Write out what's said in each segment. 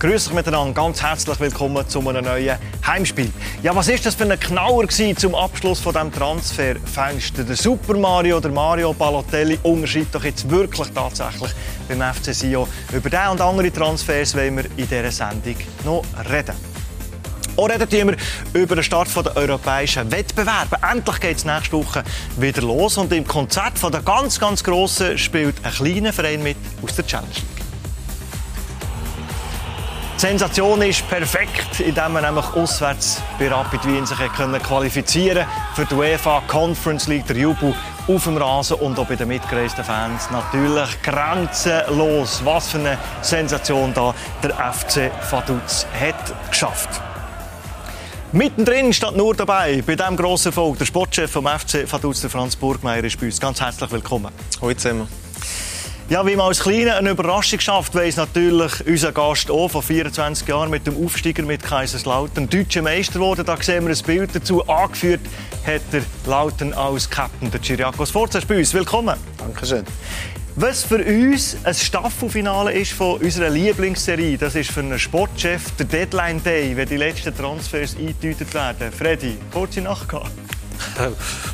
Grüß euch miteinander, ganz herzlich willkommen zu einem neuen Heimspiel. Ja, was ist das für ein Knauer zum Abschluss von dem Transferfenster? Der Super Mario, der Mario Balotelli unterschreibt doch jetzt wirklich tatsächlich beim FC Sion. Über diesen und andere Transfers wollen wir in dieser Sendung noch reden. Auch reden wir über den Start der europäischen Wettbewerbe. Endlich geht es nächste Woche wieder los und im Konzert der ganz, ganz Grossen spielt ein kleiner Verein mit aus der Challenge League. Die Sensation ist perfekt, indem man nämlich auswärts bei Rapid Wien sich können qualifizieren für die UEFA Conference League. Der Jubel auf dem Rasen und auch bei den mitgereisten Fans natürlich grenzenlos. Was für eine Sensation da der FC Vaduz hat geschafft. Mittendrin steht nur dabei bei diesem grossen Erfolg der Sportchef vom FC Vaduz, Franz Burgmeier, ist bei uns. Ganz herzlich willkommen. Hallo zusammen. Ja, wie man als Kleiner eine Überraschung schafft, weiss natürlich unser Gast auch von 24 Jahren mit dem Aufsteiger mit Kaiserslautern. Deutscher Meister geworden, da sehen wir ein Bild dazu. Angeführt hat er Lautern als Captain, der Chiriakos Forza, bei uns. Willkommen. Dankeschön. Was für uns ein Staffelfinale ist von unserer Lieblingsserie, das ist für einen Sportchef der Deadline Day, wenn die letzten Transfers eingetütet werden. Freddy, kurze Nacht gehabt.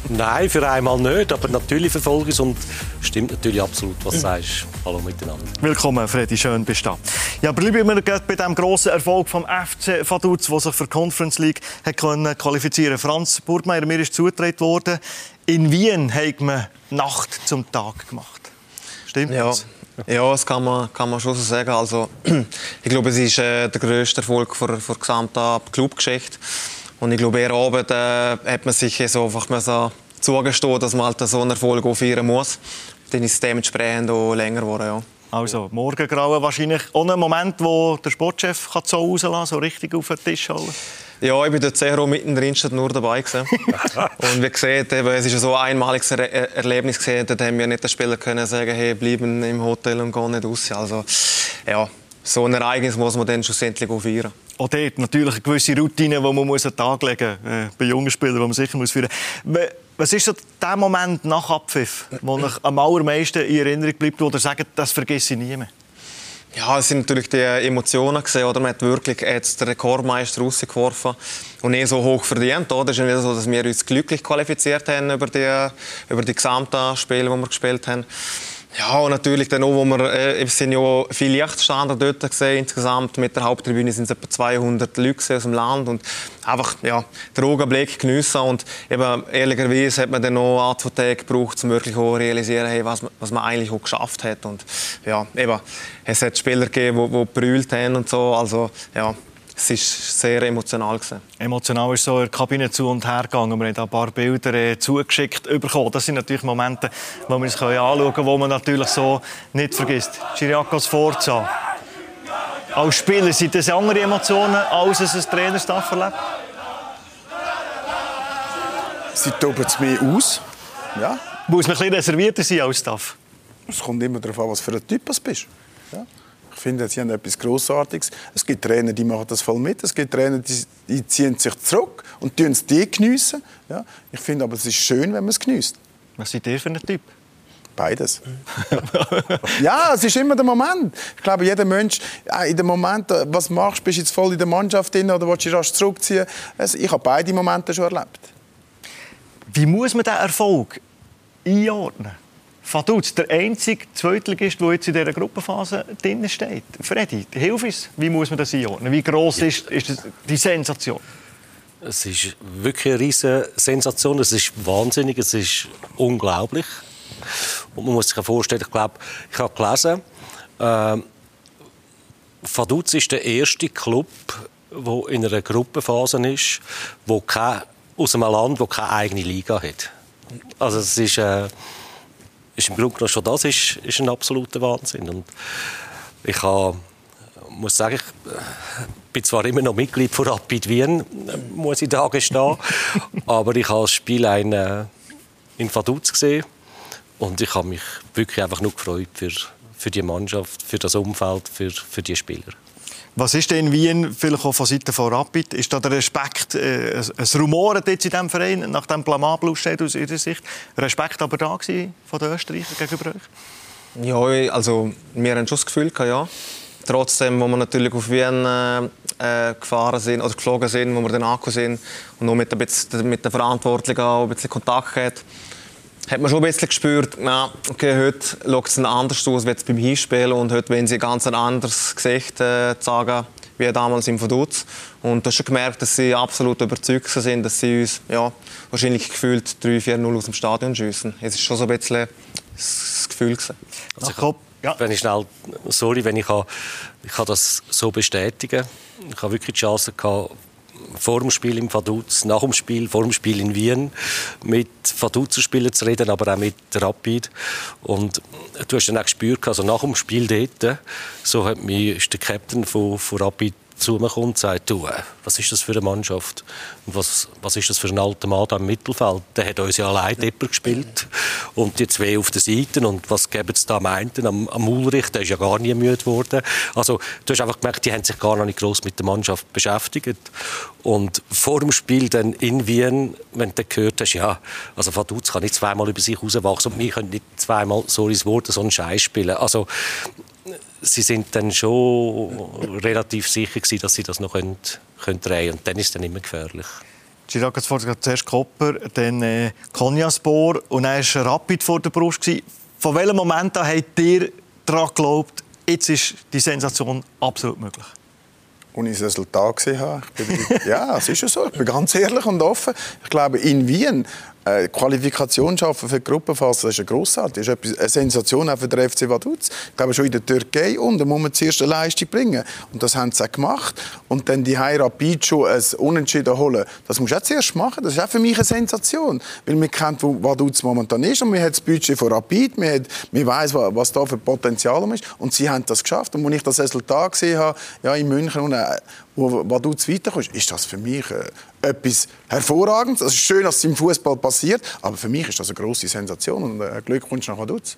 Nein, für einmal nicht, aber natürlich verfolge ich es und stimmt natürlich absolut, was du sagst. Hallo miteinander. Willkommen, Freddy, schön bist du da. Ja, bleiben wir bei dem grossen Erfolg vom FC Vaduz, der sich für die Conference League hat können qualifizieren Franz Burgmeier, mir ist zugetragen worden, in Wien hat man Nacht zum Tag gemacht. Stimmt ja. Ja, das kann man, kann man schon so sagen. Also, ich glaube, es ist äh, der grösste Erfolg der gesamten Clubgeschichte. Und ich glaube, eher Abend äh, hat man sich so einfach so zugestehen, dass man halt so einen Erfolg auch feiern muss. Dann ist es dementsprechend auch länger geworden, ja. Also, Morgengrauen wahrscheinlich auch ein Moment, wo der Sportchef kann so rauslassen kann, so richtig auf den Tisch holen ja, ich bin dort sehr mittendrin nur dabei gewesen. und wie gesagt, eben, es ist so ein einmaliges er Erlebnis gesehen. Dort haben wir nicht den Spieler können sagen, hey, bleiben im Hotel und gehen nicht raus. Also, ja, so ein Ereignis muss man dann schlussendlich auch feiern auch dort natürlich eine gewisse Routine, die man an den Tag legen muss, äh, bei jungen Spielern, die man sicher muss führen muss. Was ist so der Moment nach Abpfiff, wo euch am allermeisten in Erinnerung bleibt, wo ihr sagt, das vergesse ich nie mehr? Ja, es sind natürlich die Emotionen gesehen, oder? Man hat wirklich jetzt den Rekordmeister rausgeworfen und eh so hoch verdient, oder? Es ist wieder so, dass wir uns glücklich qualifiziert haben über die, über die gesamten Spiele, die wir gespielt haben. Ja, und natürlich dann auch, wo wir, äh, es sind ja viele Yachtstände dort gesehen, insgesamt. Mit der Haupttribüne sind es etwa 200 Leute aus dem Land und einfach, ja, den Augenblick geniessen. Und eben, ehrlicherweise hat man dann noch ein, zwei Tage gebraucht, um wirklich auch realisieren, hey, was, was man eigentlich auch geschafft hat. Und ja, eben, es hat Spieler gegeben, die, die brüllt haben und so, also, ja, es war sehr emotional. Gewesen. Emotional ist so in der Kabine zu und her gegangen. Wir haben ein paar Bilder äh, zugeschickt bekommen. Das sind natürlich Momente, die wir uns anschauen können, die man natürlich so nicht vergisst. Chiriakos Forza. Als Spieler sind das andere Emotionen, als es ein Trainerstaff erlebt? Sie toben es mehr aus. Ja. Muss man ein bisschen reservierter sein als Staff? Es kommt immer darauf an, was für ein Typ du bist. Ja. Ich finde, sie haben etwas Grossartiges. Es gibt Trainer, die machen das voll mit. Es gibt Trainer, die, die ziehen sich zurück und tun es die geniessen. Ja. Ich finde aber, es ist schön, wenn man es genießt. Was seid ihr für ein Typ? Beides. ja, es ist immer der Moment. Ich glaube, jeder Mensch, in dem Moment, was machst du, bist du jetzt voll in der Mannschaft drin oder willst du rasch zurückziehen? Also, ich habe beide Momente schon erlebt. Wie muss man diesen Erfolg einordnen? Vaduz, der einzige Zweitligist, der jetzt in dieser Gruppenphase drin steht. Freddy, hilf uns. Wie muss man das einordnen? Wie groß ist, ist das, die Sensation? Es ist wirklich eine riesige Sensation. Es ist wahnsinnig, es ist unglaublich. Und man muss sich vorstellen, ich glaube, ich habe gelesen, äh, Vaduz ist der erste Club, der in einer Gruppenphase ist, wo kein, aus einem Land, das keine eigene Liga hat. Also es ist... Äh, ist im Grunde genommen schon das ist, ist ein absoluter Wahnsinn. Und ich habe, muss sagen, ich bin zwar immer noch Mitglied von Rapid Wien, muss ich da gestehen, aber ich habe das Spiel ein, äh, in Vaduz gesehen und ich habe mich wirklich einfach nur gefreut für, für die Mannschaft, für das Umfeld, für, für die Spieler. Was ist denn in Wien, vielleicht auch von Seiten von Rapid, ist da der Respekt, äh, ein Rumoren in diesem Verein, nach dem blamablen Ausscheid aus Ihrer Sicht, Respekt aber da gewesen von den Österreichern gegenüber euch? Ja, also wir haben schon das Gefühl, ja. trotzdem, wo wir natürlich auf Wien äh, äh, gefahren sind oder geflogen sind, wo wir dann angekommen sind und noch mit, mit den Verantwortlichen auch ein bisschen Kontakt gehabt, hat man schon ein bisschen gespürt, na, okay, heute schaut es anders aus als beim Hinspiel und heute wollen sie ganz ein anderes Gesicht äh, zeigen wie damals im Vaduz. Und du hast schon gemerkt, dass sie absolut überzeugt sind, dass sie uns ja, wahrscheinlich gefühlt 3-4-0 aus dem Stadion schiessen. Es ist schon so ein bisschen das Gefühl. Gewesen. Also ich ja. wenn ich schnell, sorry, wenn ich, ich kann das so bestätigen. Ich habe wirklich die Chance gehabt, vor dem Spiel im Vaduz, nach dem Spiel, vor dem Spiel in Wien mit Vaduz-Spielern zu reden, aber auch mit Rapid. Und du hast dann auch gespürt, also nach dem Spiel dort, so hat mich, der Captain von, von Rapid zu mir kommt und sagt, du, was ist das für eine Mannschaft? Und was, was ist das für ein alter Mann da im Mittelfeld? Der hat uns ja allein Depper gespielt. Und die zwei auf den Seiten. Und was geben sie da am einen? Am, am Ulrich, der ist ja gar nie müde geworden. Also, du hast einfach gemerkt, die haben sich gar noch nicht groß mit der Mannschaft beschäftigt. Und vor dem Spiel dann in Wien, wenn du gehört hast, ja, also Vaduz kann nicht zweimal über sich rauswachsen und wir können nicht zweimal, sorry das Wort, so einen Scheiß spielen. Also, sie sind dann schon relativ sicher gewesen, dass sie das noch können, können drehen können. Und dann ist es dann immer gefährlich. Chirac hat zuerst Kopper, dann äh, Konyaspor und dann war Rapid vor der Brust. Gewesen. Von welchem Moment an habt ihr daran geglaubt, jetzt ist die Sensation absolut möglich? Als ich das Resultat gesehen habe. ja, es ist ja so. Ich bin ganz ehrlich und offen. Ich glaube, in Wien äh, Qualifikation schaffen für die Gruppenphase, das ist eine grossartig. Das ist eine Sensation auch für den FC Vaduz. Ich glaube, schon in der Türkei und da muss man zuerst eine Leistung bringen. Und das haben sie auch gemacht. Und dann die Rapid schon ein Unentschieden holen, das musst du auch zuerst machen. Das ist auch für mich eine Sensation. Weil man kennt, wo Vaduz momentan ist und man hat das Budget von Rapid, man, hat, man weiss, was da für Potenzial ist. Und sie haben das geschafft. Und als ich das Resultat gesehen habe, ja, in München, und, äh, wo Vaduz weiterkommst, ist das für mich äh, etwas Hervorragendes. Es ist schön, dass es im Fußball passiert, aber für mich ist das eine große Sensation und äh, Glückwunsch nach Vaduz.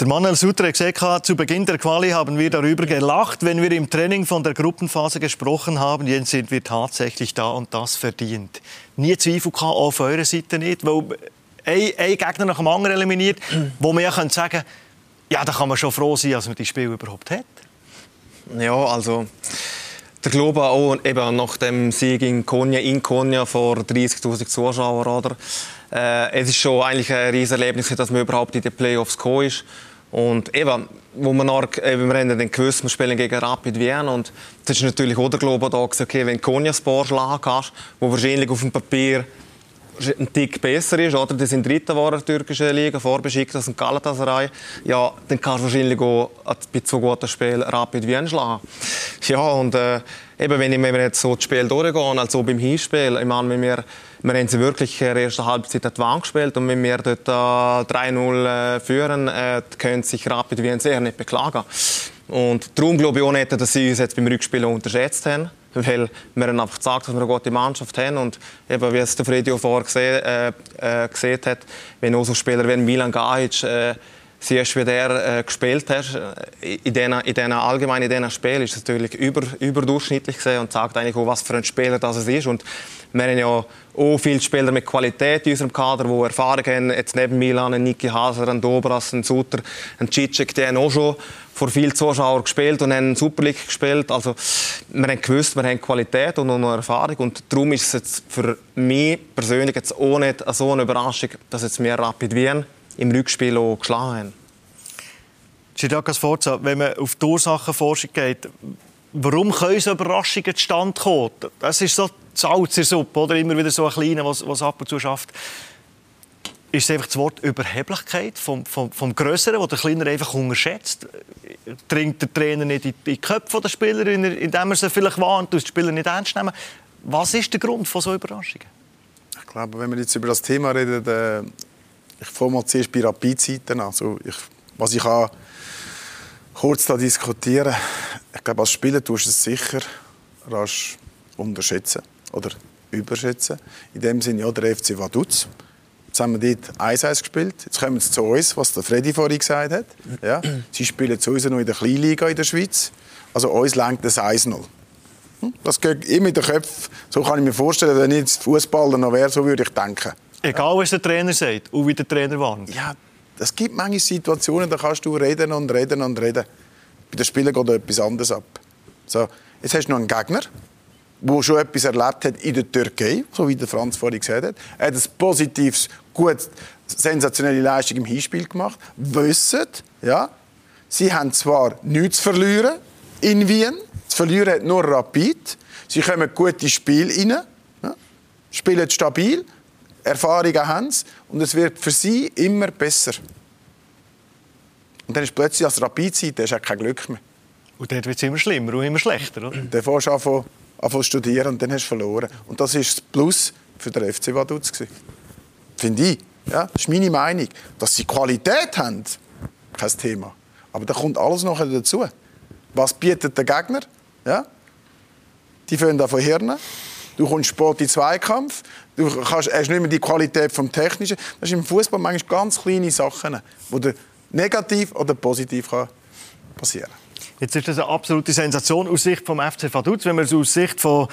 Der Manuel Sutter hat gesagt, zu Beginn der Quali haben wir darüber gelacht, wenn wir im Training von der Gruppenphase gesprochen haben. Jetzt sind wir tatsächlich da und das verdient. Nie Zweifel gehabt, auf eurer Seite nicht, weil ein, ein Gegner nach dem anderen eliminiert, wo man ja sagen könnte, ja, da kann man schon froh sein, dass man die Spiel überhaupt hat. Ja, also der Glaube auch eben nach dem Sieg in Konya, in Konya vor 30.000 Zuschauern, oder? Äh, es ist schon eigentlich ein riesiges Erlebnis, dass man überhaupt in die Playoffs gekommen ist. Und eben, wo man nach, eben, wir haben dann gewusst, wir spielen gegen Rapid Wien und das ist natürlich auch der Glaube da, okay, wenn Konya Sport schlagen kannst, wo wahrscheinlich auf dem Papier ein Tick besser ist, oder? Die sind Dritter war der türkischen Liga, vorbeschickt das und Galatasaray. Ja, dann kannst du wahrscheinlich auch bei so guten Spielen Rapid Wien schlagen. Ja, und äh, eben, wenn wir jetzt so das Spiel durchgehen, also beim Hinspiel, ich meine, wir, wir haben sie wirklich in der ersten Halbzeit an die Wand gespielt und wenn wir dort äh, 3-0 äh, führen, äh, können sich Rapid Wien sehr nicht beklagen. Und darum glaube ich auch nicht, dass sie uns jetzt beim Rückspiel unterschätzt haben weil wir haben einfach gesagt, dass wir eine gute Mannschaft haben und eben, wie es der Freddy vorher gesehen, äh, äh, gesehen hat, wenn auch so Spieler wie Milan Gajic äh, siehst, wie der äh, gespielt hat, äh, in diesen, in diesen allgemein in diesen Spielen ist es natürlich über, überdurchschnittlich gesehen und zeigt eigentlich auch, was für ein Spieler das ist und wir haben ja auch viele Spieler mit Qualität in unserem Kader, die Erfahrung haben. Jetzt neben Milan, ein Niki Haser, ein Dobras, ein Suter, ein Cicek, die haben auch schon vor vielen Zuschauern gespielt und haben Super League gespielt. Also, wir haben gewusst, wir haben Qualität und noch Erfahrung. Und darum ist es jetzt für mich persönlich jetzt auch nicht so eine Überraschung, dass jetzt wir Rapid Wien im Rückspiel auch geschlagen haben. Chirakas Forza, wenn man auf die Ursachenforschung geht, warum können so Überraschungen zustande kommen? Das ist so Salz in Suppe, oder? Immer wieder so ein kleiner, was, was ab und zu schafft. Ist einfach das Wort Überheblichkeit vom, vom, vom Größeren, das der Kleiner einfach unterschätzt? Dringt der Trainer nicht in die Köpfe der Spieler, indem er sie vielleicht warnt, die Spieler nicht ernst nehmen? Was ist der Grund von so Überraschungen? Ich glaube, wenn wir jetzt über das Thema reden, äh, ich fange mal zuerst bei Rapid-Seiten an. Also ich, was ich kann kurz da diskutieren ich glaube, als Spieler tust du es sicher rasch unterschätzen oder überschätzen. In dem Sinne, ja, der FC Vaduz. Jetzt haben wir dort 1-1 gespielt. Jetzt kommen sie zu uns, was der Freddy vorhin gesagt hat. Ja, sie spielen zu uns noch in der Kleinliga in der Schweiz. Also uns lenkt das 1-0. Hm? Das geht immer in den Köpfen. So kann ich mir vorstellen, wenn ich Fußballer noch wäre, so würde ich denken. Egal, was der Trainer sagt und wie der Trainer warnt. Ja, es gibt manche Situationen, da kannst du reden und reden und reden. Bei den Spielern geht etwas anderes ab. So, jetzt hast du noch einen Gegner, der schon etwas erlebt hat in der Türkei, so wie der Franz vorhin gesagt hat. Er hat ein positives, gut, sensationelle Leistung im Hinspiel gemacht. Wissen, ja, sie haben zwar nichts zu verlieren in Wien, zu verlieren hat nur Rapid. Sie kommen gut ins Spiel rein, ja, spielen stabil, Erfahrungen haben sie und es wird für sie immer besser. Und dann ist plötzlich als Rapid-Seite hast du kein Glück mehr. Und dort wird es immer schlimmer und immer schlechter, oder? Dann fährst du an, an zu studieren und dann hast du verloren. Und das ist das Plus für den FC Vaduz. Finde ich. Ja, das ist meine Meinung. Dass sie Qualität haben, kein Thema. Aber da kommt alles noch dazu. Was bietet der Gegner? Ja? Die fangen da von Hirn. Du kommst spät in Zweikampf. Du kannst, hast nicht mehr die Qualität vom Technischen. Das ist im Fußball manchmal ganz kleine Sachen, die negativ oder positiv kann passieren. Jetzt ist das eine absolute Sensation aus Sicht vom FC Vaduz. Wenn man es aus Sicht von,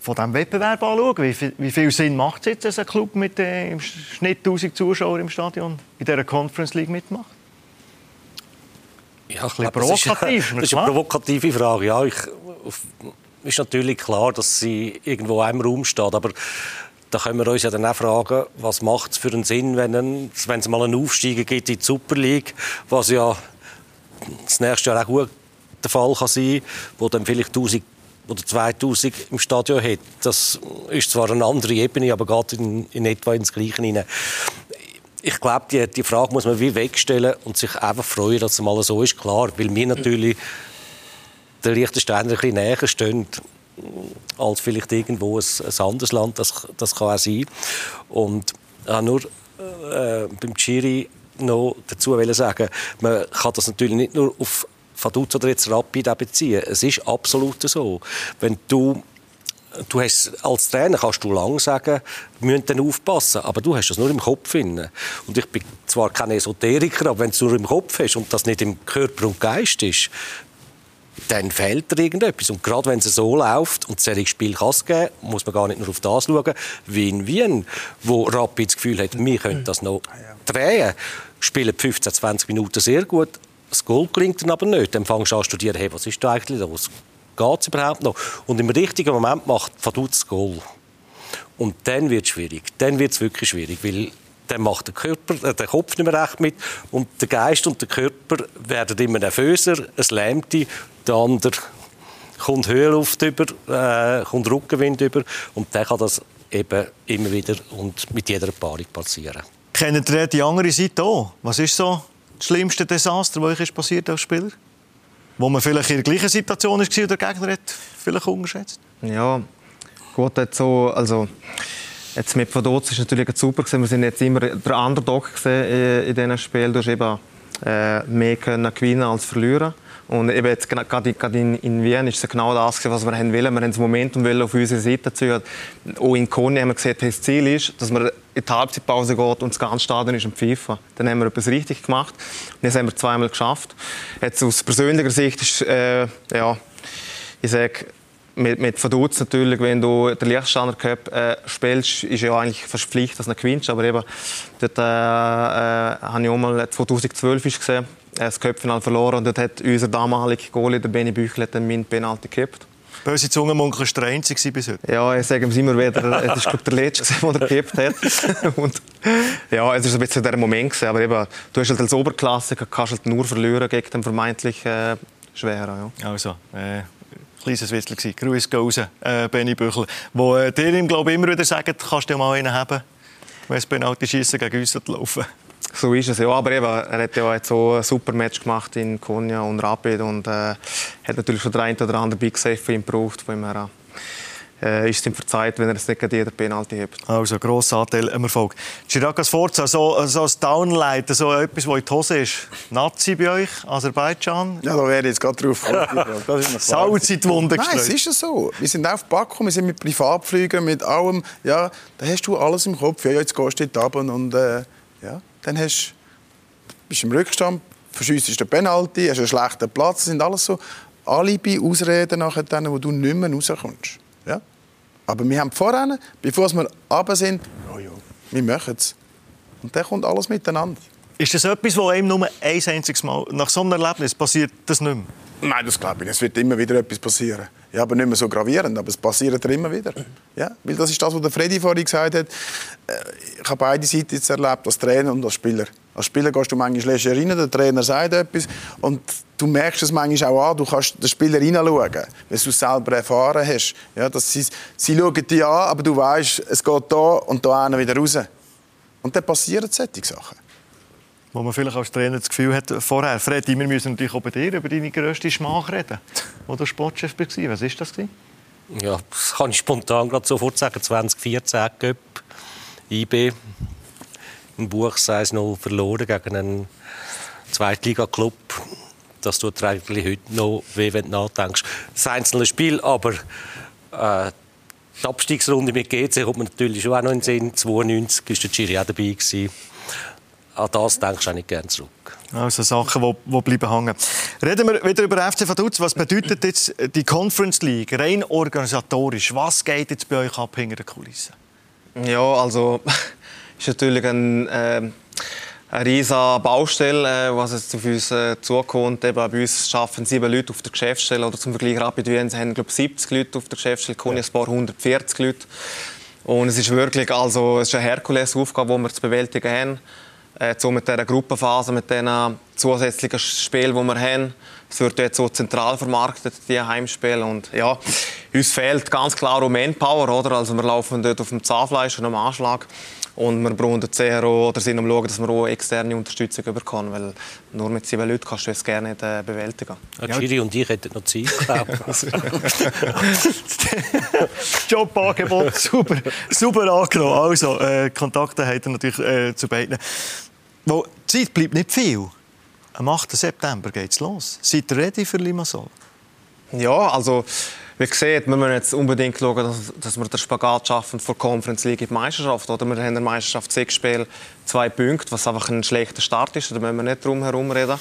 von diesem Wettbewerb anschaut, wie viel, wie viel Sinn macht es jetzt, dass ein Club mit äh, im Schnitt 1000 Zuschauern im Stadion in dieser Conference League mitmacht? Ja, ich glaube, provokativ. Das ist, eine provokative Frage. Ja, ich, ist natürlich klar, dass sie irgendwo einem Raum steht, aber da können wir uns ja dann auch fragen, was macht es für einen Sinn, wenn, wenn es mal einen Aufsteiger gibt in die Super League, was ja das nächste Jahr auch gut der Fall kann sein, wo dann vielleicht 1000 oder 2000 im Stadion hat. Das ist zwar eine andere Ebene, aber geht in, in etwa ins Gleiche hinein. Ich glaube, die, die Frage muss man wie wegstellen und sich einfach freuen, dass es mal so ist, klar. Weil wir natürlich der Liechtensteiner ein bisschen näher stehen als vielleicht irgendwo ein, ein anderes Land. Das, das kann auch sein. Und äh, nur äh, beim Chiri noch dazu sagen, man kann das natürlich nicht nur auf Vaduz oder jetzt Rapid beziehen. Es ist absolut so. Wenn du du hast, als Trainer kannst du lang sagen, wir müssen dann aufpassen, aber du hast das nur im Kopf. Finden. Und ich bin zwar kein Esoteriker, aber wenn du es nur im Kopf hast und das nicht im Körper und Geist ist, dann fehlt dir irgendetwas. Und gerade wenn es so läuft, und solche Spiel kann es geben, muss man gar nicht nur auf das schauen, wie in Wien, wo Rapid das Gefühl hat, wir können das noch drehen, spielen 15, 20 Minuten sehr gut, das Goal klingt dann aber nicht. Dann fängst du an zu studieren, hey, was ist da eigentlich los? Geht es überhaupt noch? Und im richtigen Moment macht Vaduz das Goal. Und dann wird es schwierig. Dann wird es wirklich schwierig, weil dann macht der, Körper, äh, der Kopf nicht mehr recht mit und der Geist und der Körper werden immer nervöser, es lähmt die, der andere kommt Höhenluft über, äh, kommt Rückenwind über und dann kann das eben immer wieder und mit jeder Paarung passieren. Kennt ihr die andere Seite auch? Was ist so das schlimmste Desaster, das euch passiert als Spieler? Wo man vielleicht in der gleichen Situation war oder der Gegner hat vielleicht unterschätzt? Ja, gut, jetzt so, also jetzt mit Vaduz ist natürlich super gewesen. Wir sind jetzt immer der Underdog in diesen Spielen. Du hast eben äh, mehr können gewinnen als verlieren. Und eben jetzt gerade in, in Wien ist es genau das, was wir haben wollen. Wir haben das Momentum auf unsere Seite ziehen. Auch in Koni haben wir gesagt, das Ziel ist, dass man in die Halbzeitpause geht und das ganze Stadion ist am Pfeifen. Dann haben wir etwas richtig gemacht. Und das haben wir zweimal geschafft. Jetzt aus persönlicher Sicht ist, äh, ja, ich sage, mit, mit Verdutz natürlich, wenn du den Lichtsteiner Cup äh, spielst, ist ja eigentlich fast Pflicht, dass du gewinnst. Aber eben, dort äh, äh, habe ich auch mal 2012 gesehen, äh, das Köpfenal verloren und dort hat unser damaliger Goalie, der Benny Büchel, den meinen Penalty gekippt. Böse Zungenmunkel war der einzige bis heute. Ja, ich sage ihm immer wieder, es glaube der letzte, der er gekippt hat. und, ja, es war ein bisschen der Moment gewesen, aber eben, du hast halt als Oberklassiker kannst halt nur verlieren gegen den vermeintlich äh, Schweren. Ja. Also, äh, kleines Witzchen. Grüß raus, äh, Benny Büchel. Wo äh, dir glaube immer wieder sagen, kannst du mal einen haben, wenn es Penalty schießen gegen uns laufen. So ist es ja, aber eben, er hat ja jetzt so ein super Match gemacht in Konya und Rapid und äh, hat natürlich schon der eine oder andere Big Save für ihn gebraucht, von ihm her äh, ist ihm verzeiht, wenn er es nicht gegen jeden Penalty hebt. Also, grosser Anteil am Erfolg. Chirac Sforza, so, so ein Downlight, so etwas, was in die Hose ist. Nazi bei euch, Aserbaidschan? Ja, da wäre ich jetzt gerade drauf. Salz in die Wunde Nein, es ist ja so. Wir sind auf Baku, wir sind mit Privatflügen, mit allem. Ja, da hast du alles im Kopf. Ja, jetzt gehst du dort runter und äh, dann hast, bist du im Rückstand, verschiessest den Penalty, hast einen schlechten Platz. Das sind alles so Alibi-Ausreden, wo du nicht mehr rauskommst. Ja? Aber wir haben vorhin, bevor wir runter sind, oh ja, wir machen es. Und dann kommt alles miteinander. Ist das etwas, das einem nur ein einziges Mal nach so einem Erlebnis passiert, das nicht mehr? Nein, das glaube ich nicht. Es wird immer wieder etwas passieren. Ja, aber nicht mehr so gravierend, aber es passiert immer wieder. Ja, weil das ist das, was der Freddy vorhin gesagt hat. Äh, ich habe beide Seiten jetzt erlebt, als Trainer und als Spieler. Als Spieler gehst du manchmal leger rein, der Trainer sagt etwas und du merkst es manchmal auch an, du kannst den Spieler hineinschauen, weil du es selber erfahren hast. Ja, dass sie, sie schauen dich an, aber du weißt, es geht da und da wieder raus. Und dann passieren solche Sachen wo man vielleicht als Trainer das Gefühl hat, vorher, Freddy, wir müssen natürlich auch bei dir über deine grösste Schmach reden, wo du Sportchef warst. Was war das? Ja, das kann ich spontan gerade sofort sagen. 2014 Cup, IB, im Buch 1-0 verloren gegen einen Zweitliga-Club. Das tut eigentlich heute noch weh, wenn du nachdenkst. Das einzelne Spiel, aber äh, die Abstiegsrunde mit GC kommt man natürlich schon auch noch in den Sinn. 92 war der Chiri auch dabei. Gewesen an das denkst du nicht gerne zurück. Also Sachen, die, die bleiben hängen. Reden wir wieder über FC Vaduz. Was bedeutet jetzt die Conference League rein organisatorisch? Was geht jetzt bei euch ab hinter den Kulissen? Ja, also ist natürlich ein, äh, eine riesige Baustelle, äh, was jetzt auf uns äh, zukommt. Eben, bei uns arbeiten sieben Leute auf der Geschäftsstelle. Oder zum Vergleich Rapid Wien haben glaube 70 Leute auf der Geschäftsstelle, Konyaspor 140 Leute. Und es ist wirklich also, es ist eine Herkulesaufgabe, die wir zu bewältigen haben äh, so mit dieser Gruppenphase, mit den zusätzlichen Spielen, die wir haben. Es wird jetzt so zentral vermarktet, die Heimspiele. Und ja, uns fehlt ganz klar auch Manpower, oder? Also wir laufen dort auf dem Zahnfleisch und am Anschlag. Und wir brauchen sehr auch, oder sind am schauen, dass wir auch externe Unterstützung bekommen, weil nur mit sieben Leuten kannst du es gerne nicht äh, bewältigen. Ja, Chiri und ich hätten noch Zeit, Jobangebot super, super angenommen. Also, äh, Kontakte hat er natürlich äh, zu beiden. Wo, die Zeit bleibt nicht viel. Am 8. September geht es los. Seid ihr ready für Limassol? Ja, also wie gesagt, wir müssen jetzt unbedingt schauen, dass, dass wir den Spagat schaffen vor Conference League in die Meisterschaft. Oder wir haben in der Meisterschaft sechs Spiele, zwei Punkte, was einfach ein schlechter Start ist. Da müssen wir nicht drum herum reden.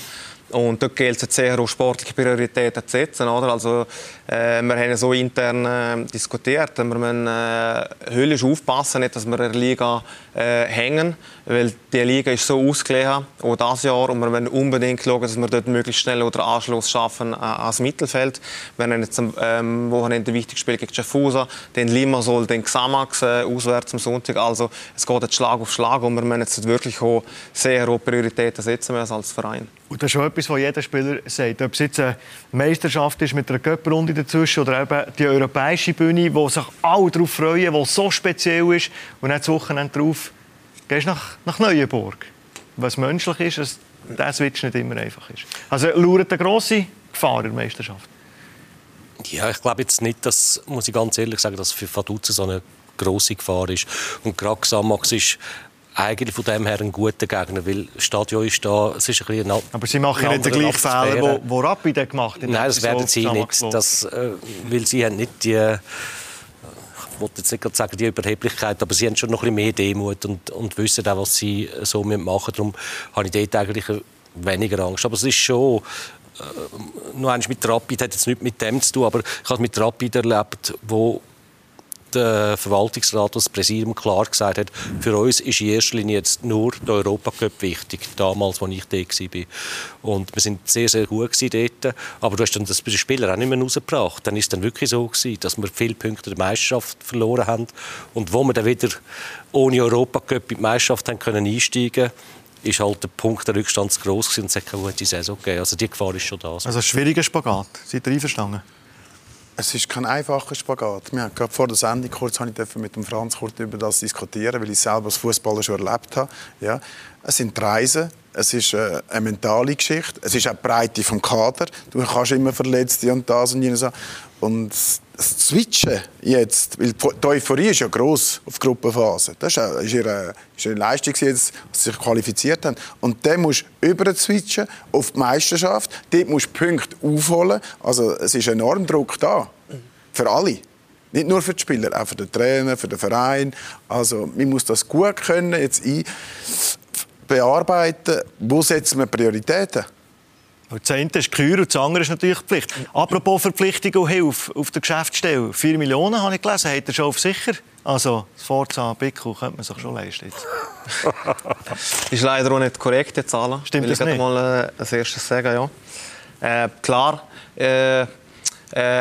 Und dort gilt es sehr auch sportliche Prioritäten zu setzen. Oder? Also, äh, wir haben so intern äh, diskutiert. Wir müssen äh, höllisch aufpassen, nicht, dass wir in der Liga äh, hängen, weil die Liga ist so ausgelegen, auch dieses Jahr. Und wir müssen unbedingt schauen, dass wir dort möglichst schnell oder Anschluss schaffen äh, ans Mittelfeld. Wir haben jetzt am ähm, Wochenende ein wichtiges Spiel gegen Schaffhausen, den Limassol, den Xamax äh, auswärts am Sonntag. Also es geht jetzt Schlag auf Schlag und wir müssen jetzt wirklich auch sehr hohe Prioritäten setzen als Verein. Und das ist schon etwas, was jeder Spieler sagt. Ob es jetzt eine Meisterschaft ist mit einer Cup-Runde dazwischen oder eben die europäische Bühne, wo sich alle darauf freuen, die so speziell ist. Und dann das Wochenende drauf gehst du nach, nach Neuenburg. Was menschlich ist, dass der Switch nicht immer einfach ist. Also lauert eine grosse Gefahr in der Meisterschaft? Ja, ich glaube jetzt nicht, dass, muss ich ganz ehrlich sagen, dass für Vaduz so eine grosse Gefahr ist. Und gerade Xamax ist eigentlich von dem her ein guter Gegner, weil das Stadion ist da, es ist ein bisschen ein Aber Sie machen nicht den gleichen Fehler, den Rapid gemacht hat? Nein, das werden Sie nicht, das, äh, weil Sie haben nicht die ich wollte jetzt nicht sagen die Überheblichkeit, aber sie haben schon noch ein bisschen mehr Demut und, und wissen auch, was sie so machen müssen. Darum habe ich dort eigentlich weniger Angst. Aber es ist schon, äh, nur eins mit Rapid hat jetzt nichts mit dem zu tun, aber ich habe mit Rapid erlebt, wo der Verwaltungsrat, das Präsidium klar gesagt hat, für uns ist in erster Linie jetzt nur der Europacup wichtig, damals, als ich da war. Und wir sind sehr, sehr gut dort. Aber du hast dann das Spielern auch nicht mehr rausgebracht. Dann ist dann wirklich so gewesen, dass wir viele Punkte der Meisterschaft verloren haben. Und wo wir dann wieder ohne Europacup in die Meisterschaft haben können einsteigen ist halt der Punkt der Rückstand zu gross und es hat keine gute Saison gegeben. Also die Gefahr ist schon da. Also schwieriger Spagat. Seid ihr einverstanden? Es ist kein einfacher Spagat. Wir haben gerade vor der Sendung kurz ich mit dem Franz kurz über das diskutieren, weil ich selber als Fußballer schon erlebt habe. Ja, es sind Reisen, es ist äh, eine mentale Geschichte, es ist auch die Breite vom Kader. Du kannst immer Verletzte und das und jenes. Und das Switchen jetzt, weil die Euphorie ist ja gross auf Gruppenphase. Das ist, ihre, ihre Leistung, jetzt, dass sie sich qualifiziert haben. Und dann musst du über switchen auf die Meisterschaft. Dort musst du Punkte aufholen. Also es ist enorm Druck da. Für alle. Nicht nur für die Spieler, auch für den Trainer, für den Verein. Also man muss das gut können jetzt ein bearbeiten. Wo setzen wir Prioritäten? Das eine ist Kür und das andere ist natürlich Pflicht. Apropos Verpflichtung und Hilfe auf der Geschäftsstelle. 4 Millionen habe ich gelesen, hat er schon auf sicher. Also das Forza Bickel könnte man sich schon leisten. ist leider auch nicht korrekt, die Zahlen. Stimmt Will das ich nicht? mal äh, als erstes sagen, ja. Äh, klar, äh, äh,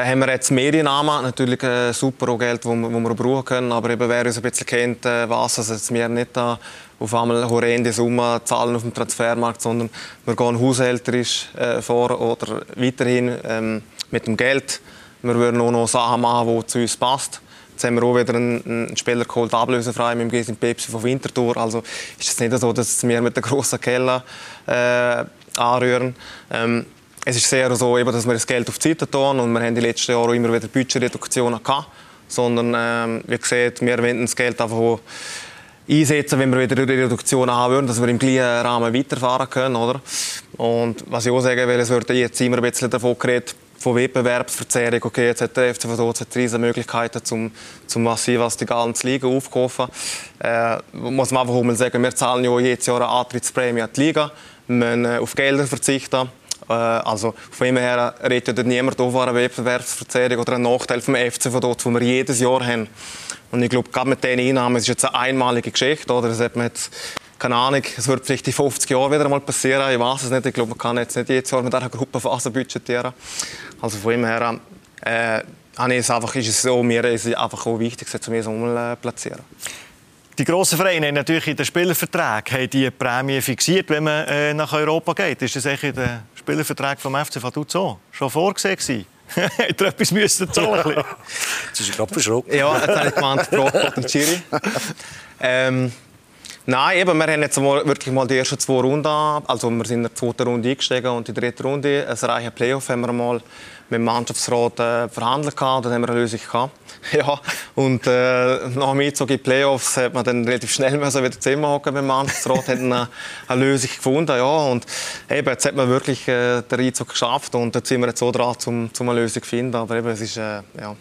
haben wir jetzt Mediennamen, natürlich äh, super auch Geld, das wir, wo wir brauchen können, aber eben, wer uns ein bisschen kennt, äh, weiß, dass jetzt wir nicht da auf einmal horrende Summen zahlen auf dem Transfermarkt, sondern wir gehen haushälterisch äh, vor oder weiterhin ähm, mit dem Geld. Wir würden auch noch Sachen machen, die zu uns passen. Jetzt haben wir auch wieder einen, einen Spieler geholt, ablösefrei mit dem Gesin Pepsi von Winterthur. Also ist es nicht so, dass wir mit der grossen Kelle äh, anrühren. Ähm, es ist sehr so, eben, dass wir das Geld auf die Seite tun und wir haben die letzten Jahre immer wieder Budgetreduktionen gehabt. Sondern, ähm, wie gesagt, wir wollen das Geld einfach einsetzen, wenn wir wieder eine Reduktion haben würden, dass wir im gleichen Rahmen weiterfahren können, oder? Und was ich auch sagen will, es wird jetzt immer ein bisschen davon geredet, von Wettbewerbsverzerrung. Okay, jetzt hat der FC Vaduz riesige Möglichkeiten, zum, zum massiv was die ganze Liga aufkaufen. Äh, muss man einfach mal sagen, wir zahlen ja jedes Jahr eine Antrittsprämie an die Liga. Müssen äh, auf Gelder verzichten. Äh, also von dem her redet ja niemand auf eine Wettbewerbsverzerrung oder einen Nachteil vom FC Vaduz, den wir jedes Jahr haben. Und ich glaube, gerade mit diesen Einnahmen ist es jetzt eine einmalige Geschichte. Oder? Das hat man jetzt keine Ahnung, es wird vielleicht in 50 Jahren wieder mal passieren. Ich weiß es nicht. Ich glaube, man kann jetzt nicht jedes Jahr mit einer Gruppenphase budgetieren. Also von dem her äh, ist es einfach, ist es so, mir ist es einfach auch wichtig, zu mir so platzieren. Die grossen Vereine haben natürlich in den Spielerverträgen die Prämie fixiert, wenn man äh, nach Europa geht. Ist das eigentlich in den Spielervertrag vom FC Vaduz so schon vorgesehen gewesen? Hätte er etwas müssen zahlen müssen? Jetzt ist er gerade verschrocken. Ja, jetzt habe ich gemeint, Brot. Ähm, Nein, eben, wir haben jetzt mal, wirklich mal die ersten zwei Runden, also wir sind in der zweiten Runde eingestiegen und die dritte Runde, ein reiches Playoff, haben wir mal mit dem Mannschaftsrat äh, verhandelt gehabt, dann haben wir eine Lösung gehabt. Ja, und äh, nach dem Einzug in die Playoffs hat man dann relativ schnell müssen wieder zusammen hocken mit dem Mannschaftsrat, hat eine, eine Lösung gefunden, ja, und eben, jetzt hat man wirklich äh, den Einzug geschafft und jetzt sind wir jetzt so dran, um, um eine Lösung zu finden, aber eben, es ist, äh, ja,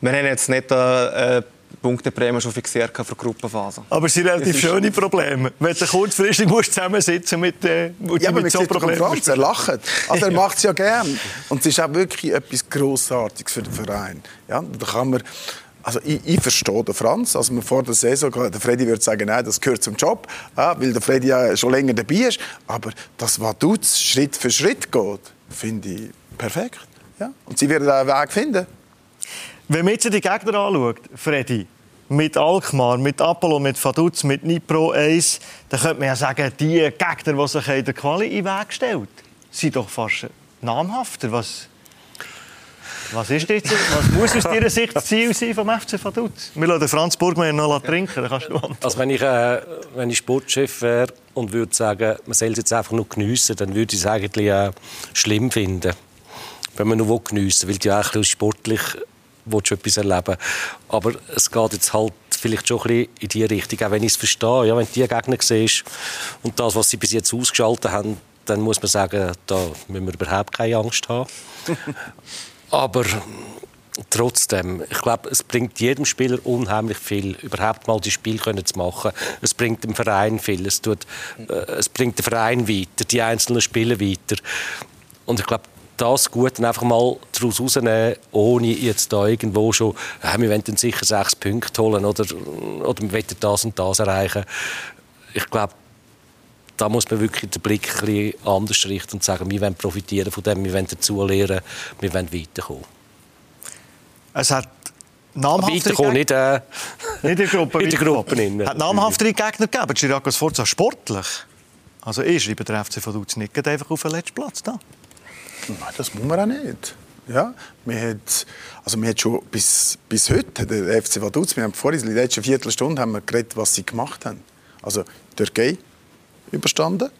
wir haben jetzt nicht äh, Punkteprämie schon fixiert für die Gruppenphase. Aber es sind relativ schöne Probleme. Wenn du kurzfristig musst zusammensitzen mit, äh, mit, ja, mit so Problemen. Franz, er lacht. Also er macht es ja gern. Und es ist auch wirklich etwas Grossartiges für den Verein. Ja, da kann man... Also ich, ich verstehe den Franz, also man vor der Saison, der Freddy würde sagen, nein, das gehört zum Job, ja, weil der Freddy ja schon länger dabei ist. Aber das, was du Schritt für Schritt geht, finde ich perfekt. Ja? Und sie werden einen Weg finden. Wenn man jetzt die Gegner anschaut, Freddy, mit Alkmaar, mit Apollo, mit Vaduz, mit Nipro 1, dann könnte man ja sagen, die Gegner, die sich in der Quali in den Weg stellen, sind doch fast namhafter. Was, was, ist jetzt, was muss aus Ihrer Sicht das Ziel sein vom FC Vaduz? Wir lassen Franz Burgmann noch trinken, dann kannst du antworten. Also wenn ich, äh, wenn ich Sportchef wäre und würde sagen, man soll es jetzt einfach nur geniessen, dann würde ich es eigentlich äh, schlimm finden, wenn man nur geniessen will, weil die eigentlich sportlich willst du etwas erleben. Aber es geht jetzt halt vielleicht schon ein bisschen in die Richtung, auch wenn ich es verstehe. Ja, wenn du die Gegner siehst und das, was sie bis jetzt ausgeschaltet haben, dann muss man sagen, da müssen wir überhaupt keine Angst haben. Aber trotzdem, ich glaube, es bringt jedem Spieler unheimlich viel, überhaupt mal die Spiel können zu machen. Es bringt dem Verein viel, es, tut, äh, es bringt den Verein weiter, die einzelnen Spieler weiter. Und ich glaube, das gut einfach mal daraus rausnehmen, ohne jetzt da irgendwo schon, äh, wir wollen dann sicher sechs Punkte holen oder, oder wir wollen das und das erreichen. Ich glaube, da muss man wirklich den Blick ein bisschen anders richten und sagen, wir wollen profitieren von dem, wir wollen dazu lernen, wir wollen weiterkommen. Es hat namhaftere Weiterkommen, nicht, äh, nicht in der Gruppe. in der Gruppe. Hat namhaftere Gegner gegeben. Chiriakos Forza sportlich. Also ich schreibe der FC von Dutz nicht einfach auf den letzten Platz da. Nein, das muss man auch nicht. Ja, wir hat, also wir hat schon bis, bis heute, der FC Vaduz, wir haben vorhin, in der letzten Viertelstunde haben wir geredet, was sie gemacht haben. Also Türkei überstanden,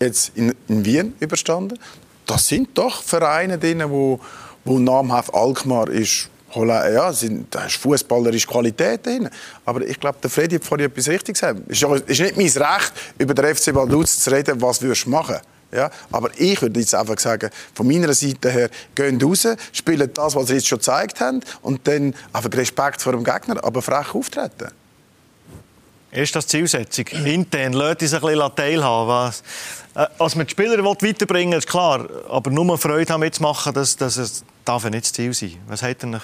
jetzt in, in Wien überstanden. Das sind doch Vereine drin, wo, wo namhaft Alkmaar ist. Ja, sind, da ist fußballerische Qualität drin. Aber ich glaube, der Freddy hat vorhin etwas Richtiges gesagt. Es ist, ist nicht mein Recht, über den FC Vaduz zu reden, was du machen würdest. Ja, aber ich würde jetzt einfach sagen, von meiner Seite her, gehen raus, spielen das, was sie jetzt schon gezeigt haben und dann einfach Respekt vor dem Gegner, aber frech auftreten. Ist das die Zielsetzung? Intern, Leute sich ein bisschen teilhaben. Was, äh, als man die Spieler weiterbringen will, ist klar. Aber nur Freude haben mitzumachen, das, das darf nicht das Ziel sein. Was hat er noch?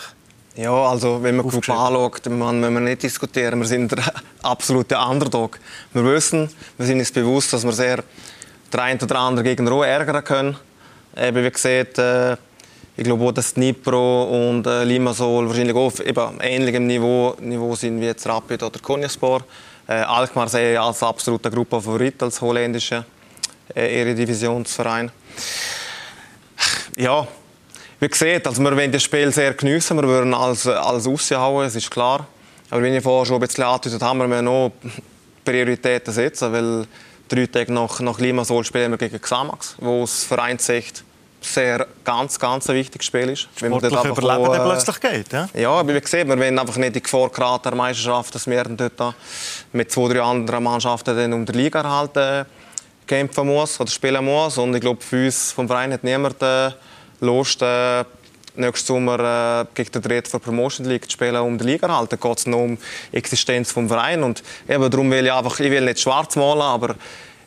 Ja, also wenn man Gruppe anschaut, man, müssen wir nicht diskutieren. Wir sind der absolute Underdog. Wir wissen, wir sind uns bewusst, dass wir sehr der eine oder andere Gegner ärgern können. Eben, wie gesagt, äh, ich glaube auch, dass Dnipro und äh, Limassol wahrscheinlich auf eben ähnlichem Niveau, Niveau sind wie jetzt Rapid oder Konyaspor. Äh, Alkmaar sehe ich als absoluter Gruppenfavorit, als holländischer äh, Eredivisionsverein. Ja, wie gesagt, also wir wollen das Spiel sehr geniessen, wir würden alles, alles raushauen, es ist klar. Aber wenn ich vorher schon ein bisschen angedeutet habe, wir noch Prioritäten setzen, weil drei Tage nach, nach Limassol spielen wir gegen Xamax, wo aus Vereinssicht sehr ganz, ganz ein wichtiges Spiel ist. Wenn man dort Überleben auch, äh, plötzlich geht, ja? Ja, aber wie gesagt, wir wollen einfach nicht die Gefahr geraten der Meisterschaft, dass wir dort mit zwei, drei anderen Mannschaften dann um die Liga erhalten kämpfen muss oder spielen muss. Und ich glaube, für uns vom Verein hat niemand äh, Lust, äh, nächsten Sommer äh, gegen den Dritten für Promotion League zu spielen, um die Liga zu halten. Da geht es nur um die Existenz des Vereins. Und eben darum will ich einfach, ich will nicht schwarz malen, aber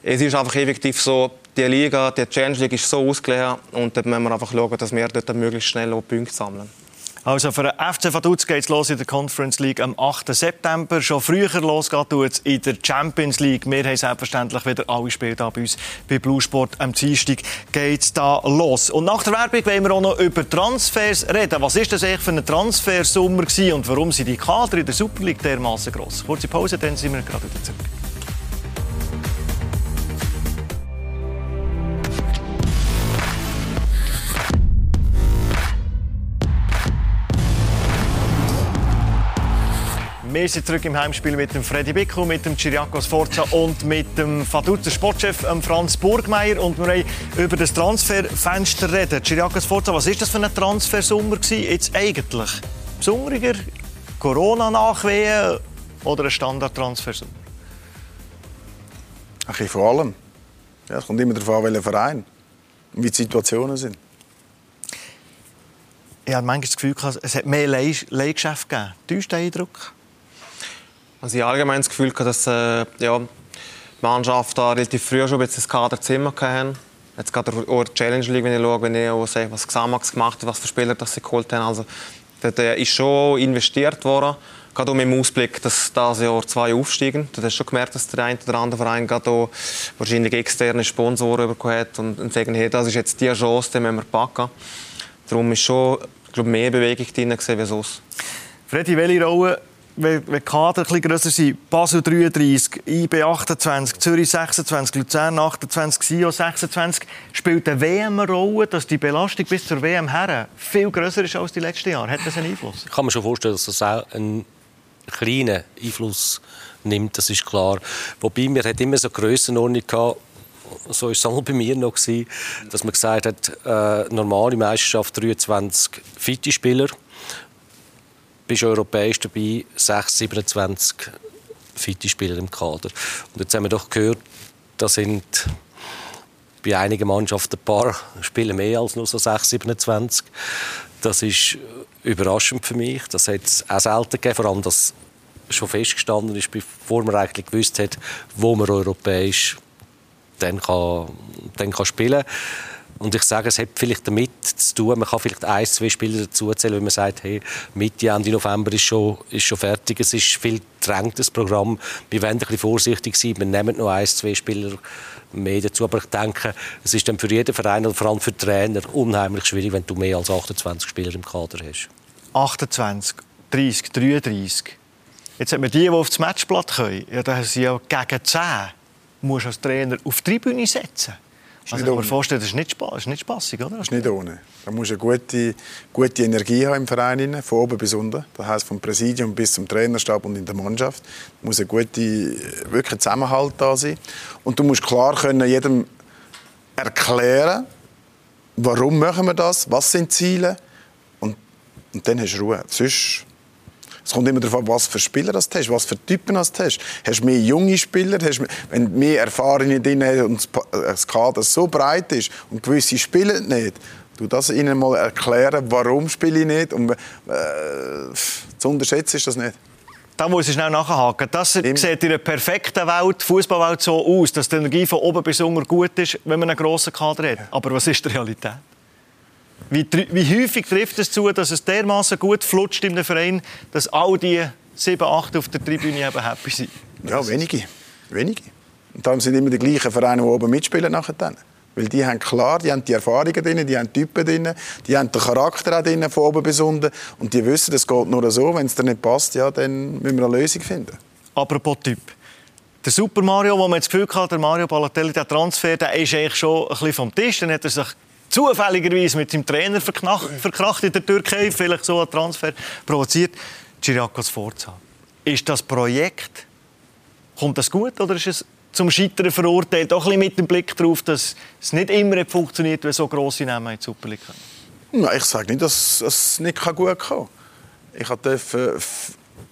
es ist einfach effektiv so, die Liga, die Challenge League ist so ausgelegt und dort müssen wir einfach schauen, dass wir dort möglichst schnell auch Punkte sammeln. Also für den FC Vaduz geht es los in der Conference League am 8. September. Schon früher losgeht es in der Champions League. Wir haben selbstverständlich wieder alle Spiele da bei uns bei Blue Sport. Am Dienstag geht es da los. Und nach der Werbung wollen wir auch noch über Transfers reden. Was ist das eigentlich für ein Transfersummer und warum sind die Kader in der Super League dermaßen groß? Kurze Pause, dann sind wir gerade wieder zurück. Wir sind zurück im Heimspiel mit dem Freddy Bickel, mit dem Chiriakos Forza und mit dem Faduzer Sportchef ähm, Franz Burgmeier. Und wir wollen über das Transferfenster reden. Chiriakos Forza, was ist das für ein Transfersummer jetzt eigentlich? Besonderer Corona-Nachwehen oder ein Standard-Transfersummer? Ein vor allem. Ja, es kommt immer darauf an, welcher Verein und wie die Situationen sind. Ich habe manchmal das Gefühl, es hat mehr Leihgeschäfte gegeben. Täuscht der Eindruck? Also ich habe allgemein das Gefühl, dass äh, ja, die Mannschaft da relativ früh schon ein Kaderzimmer hatten. Jetzt gerade auch die Challenge League, wenn ich schaue, wenn ich auch sehe, was Xamax gemacht hat, was für Spieler das sie geholt haben. Also, äh, ist schon investiert worden. Gerade auch mit dem Ausblick, dass dieses Jahr zwei aufsteigen. Du hast schon gemerkt, dass der eine oder andere Verein gerade auch wahrscheinlich externe Sponsoren bekommen hat und, sagen, hey, das ist jetzt die Chance, die müssen wir packen. Darum ist schon ich glaube, mehr Bewegung drin wie sonst. Freddy, welche Rolle wenn die Kader etwas grösser sind, Basel 33, IB 28, Zürich 26, Luzern 28, Sio 26, spielt eine WM eine Rolle, dass die Belastung bis zur WM her viel grösser ist als die letzten Jahre? Hat das einen Einfluss? Ich kann mir schon vorstellen, dass das auch einen kleinen Einfluss nimmt, das ist klar. Wobei, wir hat immer so Grössenordnung gehabt, so war es auch bei mir noch, dass man gesagt hat, äh, normale Meisterschaft 23 fitte Spieler, bist europäisch dabei, 6, 27 fitte Spieler im Kader. Und jetzt haben wir doch gehört, da sind bei einigen Mannschaften ein paar Spiele mehr als nur so 6, 27. Das ist überraschend für mich. Das hat es auch selten gegeben, vor allem, dass schon festgestanden ist, bevor man eigentlich gewusst hat, wo man europäisch dann kann, dann kann spielen kann. Und ich sage, es hat vielleicht damit zu tun, man kann vielleicht ein, zwei Spieler dazuzählen, wenn man sagt, hey, Mitte, Ende November ist schon, ist schon fertig, es ist viel gedrängtes Programm. Wir werden ein bisschen vorsichtig sein, wir nehmen noch ein, zwei Spieler mehr dazu. Aber ich denke, es ist dann für jeden Verein und vor allem für Trainer unheimlich schwierig, wenn du mehr als 28 Spieler im Kader hast. 28, 30, 33. Jetzt hat man die, die auf das Matchblatt können. Ja, da sind ja gegen 10. Du musst als Trainer auf die Tribüne setzen. Also, ich kann mir vorstellen, das ist nicht, das ist nicht spaßig, oder? Das ist nicht ohne. Da musst du eine gute, gute Energie haben im Verein, von oben bis unten. Das heisst, vom Präsidium bis zum Trainerstab und in der Mannschaft. Da muss ein guter wirklich Zusammenhalt da sein. Und du musst klar können jedem erklären, warum machen wir das, was sind die Ziele. Und, und dann hast du Ruhe. Sonst es kommt immer darauf an, was für Spieler du hast, was für Typen du hast. Hast du mehr junge Spieler, hast du, wenn du mehr Erfahrene drin hast und das Kader so breit ist und gewisse spielen nicht, du das ihnen mal erklären, warum spiele ich nicht und äh, zu unterschätzen ist das nicht. da muss ich schnell nachhaken. Das Im sieht in einer perfekten Welt, Fußballwelt so aus, dass die Energie von oben bis unten gut ist, wenn man einen grossen Kader hat. Aber was ist die Realität? Wie, wie häufig trifft es zu, dass es dermaßen gut flutscht in einem Verein, dass all die sieben, acht auf der Tribüne eben happy sind? Ja, wenige. wenige. Und darum sind immer die gleichen Vereine, die oben mitspielen nachher dann. Weil die haben klar, die haben die Erfahrungen drin, die haben Typen drin, die haben den Charakter auch drin, von oben bis unten. Und die wissen, es geht nur so, wenn es dir nicht passt, ja, dann müssen wir eine Lösung finden. Apropos Typ. Der Super Mario, wo man das Gefühl hat, der Mario Balotelli, der Transfer, der ist eigentlich schon ein bisschen vom Tisch. Dann hat er sich zufälligerweise mit seinem Trainer verkracht in der Türkei, vielleicht so einen Transfer provoziert, Chiriakos Forza. Ist das Projekt, kommt das gut oder ist es zum Scheitern verurteilt. Auch ein mit dem Blick darauf, dass es nicht immer funktioniert, wenn so grosse Namen in die Super kommen. Ich sage nicht, dass es nicht gut kann. Ich durfte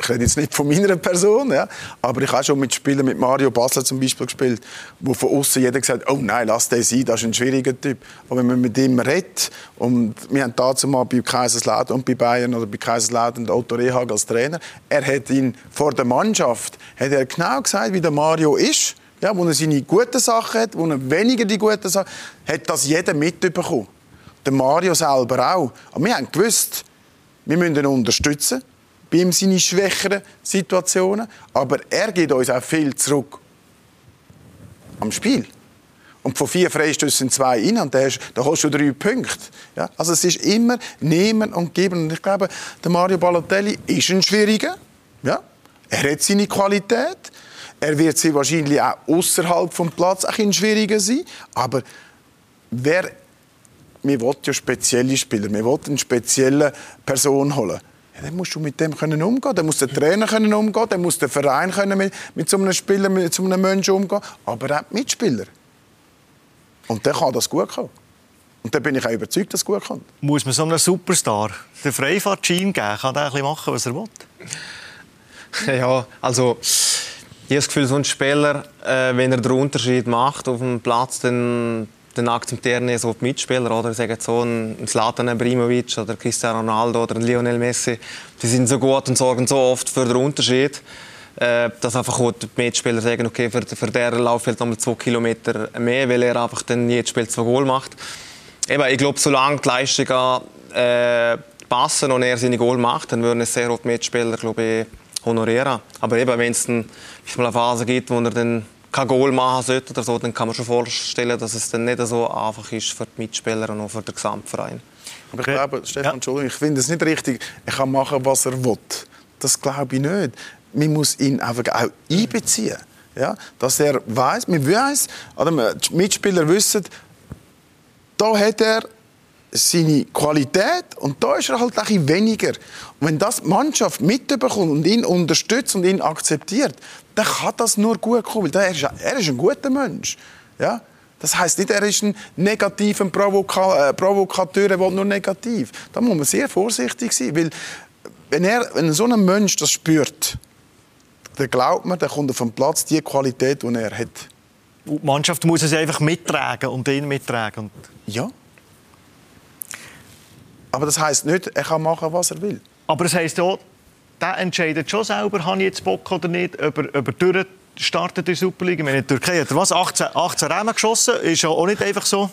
ich rede jetzt nicht von meiner Person, ja, aber ich habe schon mit Spielern, mit Mario Basler zum Beispiel gespielt, wo von außen jeder gesagt hat, oh nein, lass den sein, das ist ein schwieriger Typ. Aber wenn man mit ihm redet, und wir haben dazu mal bei Kaiserslautern und bei Bayern oder bei Kaiserslautern Otto Rehag als Trainer, er hat ihn vor der Mannschaft, hat er genau gesagt, wie der Mario ist, ja, wo er seine guten Sachen hat, wo er weniger die guten Sachen hat, hat das jeder mitbekommen. Der Mario selber auch. Aber wir haben gewusst, wir müssen ihn unterstützen, bei ihm seine schwächeren Situationen, aber er geht uns auch viel zurück am Spiel. Und von vier Freistößen sind zwei rein und da, da hast du drei Punkte. Ja? Also es ist immer nehmen und geben. Und ich glaube, der Mario Balotelli ist ein Schwieriger. Ja? Er hat seine Qualität. Er wird sie wahrscheinlich auch außerhalb vom Platz ein schwieriger sein. Aber wer, wir wollen ja spezielle Spieler, wir wollen eine spezielle Person holen. Dann musst du mit dem können umgehen. Dann muss der Trainer können umgehen, dann muss der Verein können mit, mit so einem Spieler, mit so einem Menschen umgehen, aber auch die Mitspieler. Und dann kann das gut kommen. Und dann bin ich auch überzeugt, dass es gut kommt. Muss man so einem Superstar den Freifahrtschein geben? Kann der ein machen, was er will? Ja, also ich habe das Gefühl, so ein Spieler, äh, wenn er den Unterschied macht auf dem Platz, dann, dann akzeptieren ihn so die Mitspieler. Oder sagen so ein Zlatan Ibrahimovic oder Cristiano Ronaldo oder Lionel Messi. Die sind so gut und sorgen so oft für den Unterschied, äh, dass einfach die Mitspieler sagen, okay, für, für den läuft halt nochmal zwei Kilometer mehr, weil er einfach dann jedes Spiel zwei Goal macht. Eben, ich glaube, solange die Leistungen äh, passen und er seine Goal macht, dann würden es sehr oft Mitspieler, glaube ich, honorieren. Aber eben, wenn es mal eine Phase gibt, wo er dann kein Goal machen sollte oder so, dann kann man schon vorstellen, dass es dann nicht so einfach ist für die Mitspieler und auch für den Gesamtverein. Aber ich glaube, Stefan, Entschuldigung, ich finde es nicht richtig, er kann machen, was er will. Das glaube ich nicht. Man muss ihn einfach auch einbeziehen. Ja? Dass er weiß, man weiß, oder die Mitspieler wissen, da hat er seine Qualität und da ist er halt ein weniger. Und wenn das die Mannschaft mitbekommt und ihn unterstützt und ihn akzeptiert, dann kann das nur gut kommen, weil er ist, er ist ein guter Mensch. Ja? Das heißt nicht, er ist ein negativer Provoka äh, Provokateur, er will nur negativ. Da muss man sehr vorsichtig sein, weil wenn, er, wenn so ein Mensch das spürt, dann glaubt man, dann kommt auf den Platz die Qualität, die er hat. die Mannschaft muss es einfach mittragen und ihn mittragen. Ja. Aber das heißt nicht, er kann machen, was er will. Aber es heisst auch, der entscheidet schon selber, habe ich jetzt Bock oder nicht, ob er, ob er durchstartet in der Superliga. in der Türkei hat er was, 18, 18 Räume geschossen, ist ja auch nicht einfach so.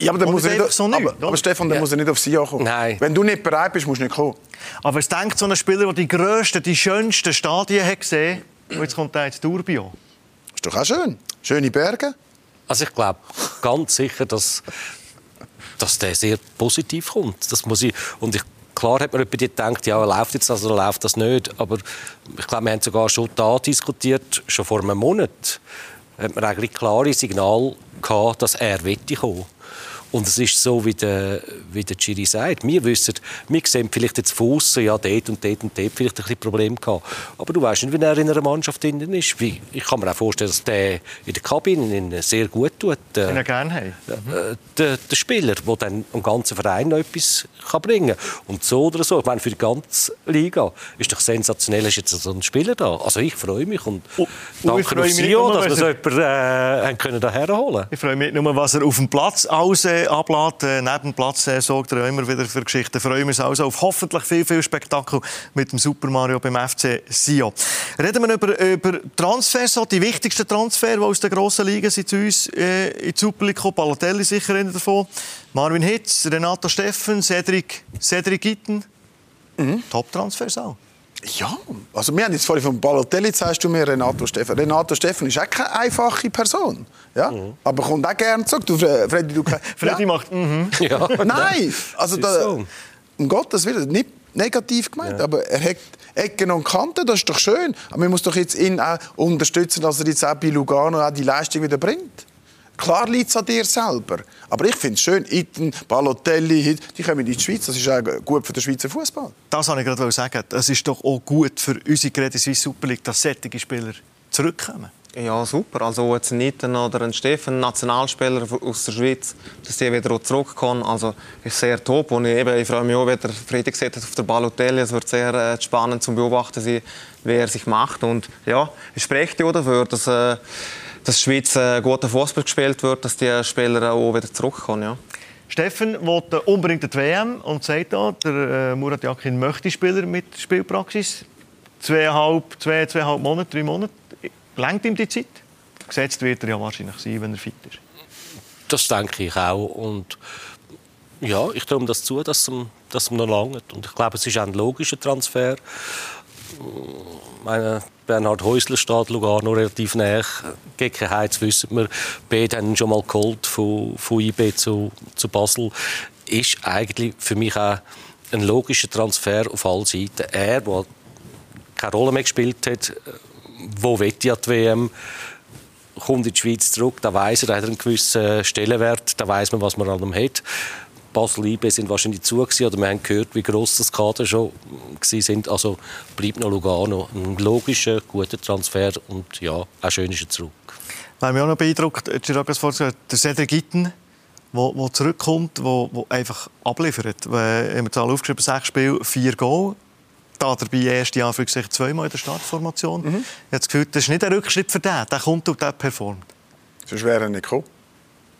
Ja, aber, muss er nicht, so nicht, aber, aber Stefan, dann ja. muss er nicht auf Sie ankommen. Nein. Wenn du nicht bereit bist, musst du nicht kommen. Aber es denkt so ein Spieler, der die grössten, die schönsten Stadien hat gesehen und jetzt kommt er ins Tourbillon. Ist doch auch schön. Schöne Berge. Also ich glaube ganz sicher, dass dass der sehr positiv kommt. Das muss ich, und ich, klar hat man bei dir gedacht, ja, läuft jetzt das oder läuft das nicht. Aber ich glaube, wir haben sogar schon da diskutiert, schon vor einem Monat, hat man eigentlich klare Signal gehabt, dass er kommen. Und es ist so, wie der, wie der Chiri sagt. Wir wissen, wir sehen vielleicht jetzt von außen, ja, dort und dort und dort vielleicht ein bisschen Problem gehabt. Aber du weißt nicht, wie er in einer Mannschaft drin ist. Ich kann mir auch vorstellen, dass der in der Kabine ihn sehr gut tut. Äh, Den er gerne hat. Äh, der, der, Spieler, der dann am ganzen Verein noch etwas kann bringen kann. Und so oder so, ich meine, für die ganze Liga ist doch sensationell, ist jetzt so ein Spieler da. Also ich freue mich und oh, danke auf Sie, dass wir so jemanden äh, können da herholen Ich freue mich nicht nur, was er auf dem Platz alles äh, ablässt. Äh, neben Platz äh, sorgt er immer wieder für Geschichten. Freuen wir uns also auf hoffentlich viel, viel Spektakel mit dem Super Mario beim FC Sion. Reden wir über, über Transfers, so die wichtigsten Transfers, die aus der grossen Liga sind zu uns äh, in die Super League. Balotelli sicher einer davon. Marvin Hitz, Renato Steffen, Cedric, Cedric Gitten. Mhm. Top-Transfers auch. Ja, also wir haben jetzt vorhin von Balotelli, sagst du mir Renato Steffen. Renato Steffen ist auch keine einfache Person, ja, mhm. aber kommt auch gerne zurück. Du, Freddy, du Freddy ja. macht mhm. ja. Nein, also da, so. um Gottes Willen, nicht negativ gemeint, ja. aber er hat Ecken und Kanten, das ist doch schön. Aber man muss doch jetzt ihn auch unterstützen, dass er jetzt auch bei Lugano auch die Leistung wieder bringt. Klar liegt es an dir selber. Aber ich finde es schön, Itten, Balotelli, die kommen in die Schweiz. Das ist auch gut für den Schweizer Fußball. Das wollte ich gerade sagen. Es ist doch auch gut für unsere Credit Suisse Super League, dass solche Spieler zurückkommen. Ja, super. Also jetzt ein Itten oder ein Steffen, Nationalspieler aus der Schweiz, dass die wieder zurückkommen. Also ist sehr top. Und ich, eben, ich freue mich auch, wie der Friedrich gesagt hat, auf der Balotelli. Es wird sehr äh, spannend zu beobachten sein, wie er sich macht. Und ja, ich spreche ja dafür, dass äh, dass die Schweiz äh, guter Fußball gespielt wird, dass die Spieler auch wieder zurückkommen. Ja. Steffen wollte unbedingt die WM und sagt auch, der äh, Murat Yakin möchte Spieler mit Spielpraxis. Zweieinhalb, zwei, zweieinhalb Monate, drei Monate. Längt ihm die Zeit? Gesetzt wird er ja wahrscheinlich sein, wenn er fit ist. Das denke ich auch. Und ja, ich traue ihm das zu, dass es dass noch lange. Und ich glaube, es ist auch ein logischer Transfer. Meine, Bernhard Häusler steht Lugano relativ nah. Gegen Heiz wissen wir, beide haben schon mal geholt von, von IB zu, zu Basel. Ist eigentlich für mich auch ein logischer Transfer auf allen Seiten. Er, der keine Rolle mehr gespielt hat, wo will die WM, kommt in die Schweiz zurück, da weiß er, da hat einen gewissen Stellenwert, da weiß man, was man an ihm hat. Basel IB sind wahrscheinlich zu gewesen, oder wir haben gehört, wie gross das Kader schon sind. Also bleibt noch Lugano. Ein logischer, guter Transfer und ja, auch schön ist er zurück. Was mich auch noch beeindruckt, Chirac hat vorhin der Cedric Gitten, der zurückkommt, der einfach abliefert. Wir haben Zahl aufgeschrieben, sechs Spiele, vier Goal. Da dabei erst für sich zweimal in der Startformation. Mhm. Ich habe das Gefühl, das ist nicht ein Rückschritt für den. Der kommt und der performt. Sonst wäre er nicht gekommen.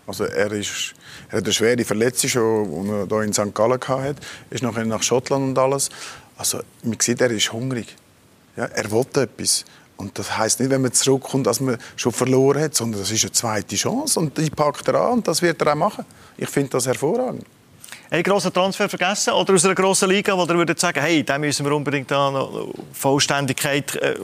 Also er, ist, er hat eine schwere Verletzung, die er hier in St. Gallen hatte. ist nachher nach Schottland und alles. Also man sieht, er ist hungrig. Ja, er will etwas. Und das heißt nicht, wenn man zurückkommt, dass man schon verloren hat, sondern das ist eine zweite Chance und die packt er an und das wird er auch machen. Ich finde das hervorragend einen grossen Transfer vergessen? Oder aus einer grossen Liga, wo ihr würdet sagen, hey, da müssen wir unbedingt da Vollständigkeit äh,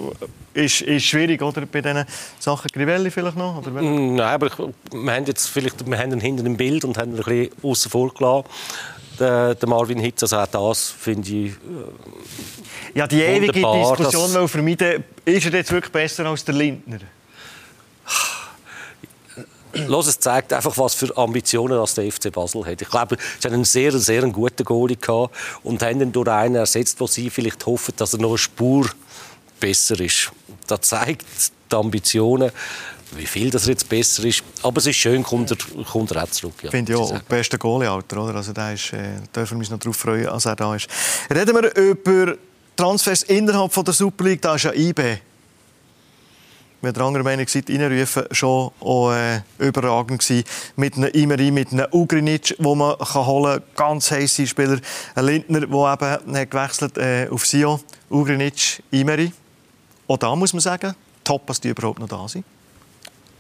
ist, ist schwierig, oder? Bei diesen Sachen. Grivelli vielleicht noch? Oder? Mm, nein, aber wir haben jetzt vielleicht wir haben ihn hinten im Bild und haben ihn ein bisschen außen vor gelassen. Der, der Marvin Hitz, also auch das finde ich äh, Ja, die ewige Diskussion dass... vermeiden, ist er jetzt wirklich besser als der Lindner? Los, es zeigt einfach, was für Ambitionen das der FC Basel hat. Ich glaube, sie haben einen sehr, sehr guten Goalie gehabt und haben ihn durch einen ersetzt, wo sie vielleicht hoffen, dass er noch eine Spur besser ist. Das zeigt die Ambitionen. Wie viel das jetzt besser ist. Aber es ist schön, kommt er, kommt er auch zurück. Ja, Finde ich auch. Beste Goalie-Alter, oder? Also da ist, äh, dürfen wir uns noch darauf freuen, als er da ist. Reden wir über Transfers innerhalb von der Super League. Da ist ja IB wir der anderen Meinung sind, reinrufen, schon auch, äh, überragend gewesen. Mit einem Imeri, mit einem Ugrinic, wo man kann holen kann. Ganz heiße Spieler. Ein Lindner, der eben hat gewechselt äh, auf Sion. Ugrinic, Imeri. Auch da muss man sagen, top, dass die überhaupt noch da sind.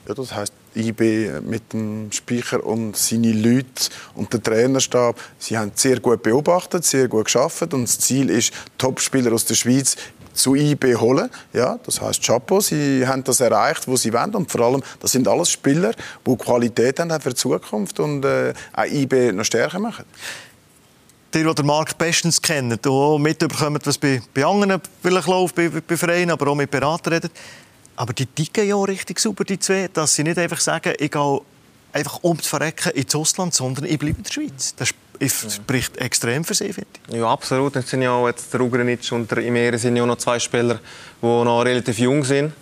Ja, das heisst, IB mit dem Speicher und seine Leute und der Trainerstab, sie haben sehr gut beobachtet, sehr gut geschafft und das Ziel ist, Topspieler aus der Schweiz zu IB holen. Ja, das heißt Chapeau, sie haben das erreicht, wo sie wollen und vor allem, das sind alles Spieler, die Qualität haben für die Zukunft und äh, auch IB noch stärker machen. Die, die den Markt bestens kennen, die mitbekommen, was bei, bei anderen vielleicht läuft, bei, bei Vereinen, aber auch mit Beratern reden. Aber die ticken ja richtig super, die zwei, dass sie nicht einfach sagen, ich einfach um zu verrecken ins Ausland, sondern ich bleibe in der Schweiz. Das spricht extrem für sie, finde ich. Ja, absolut. Jetzt sind ja jetzt der Ugrinic und der Imere sind ja noch zwei Spieler, die noch relativ jung sind.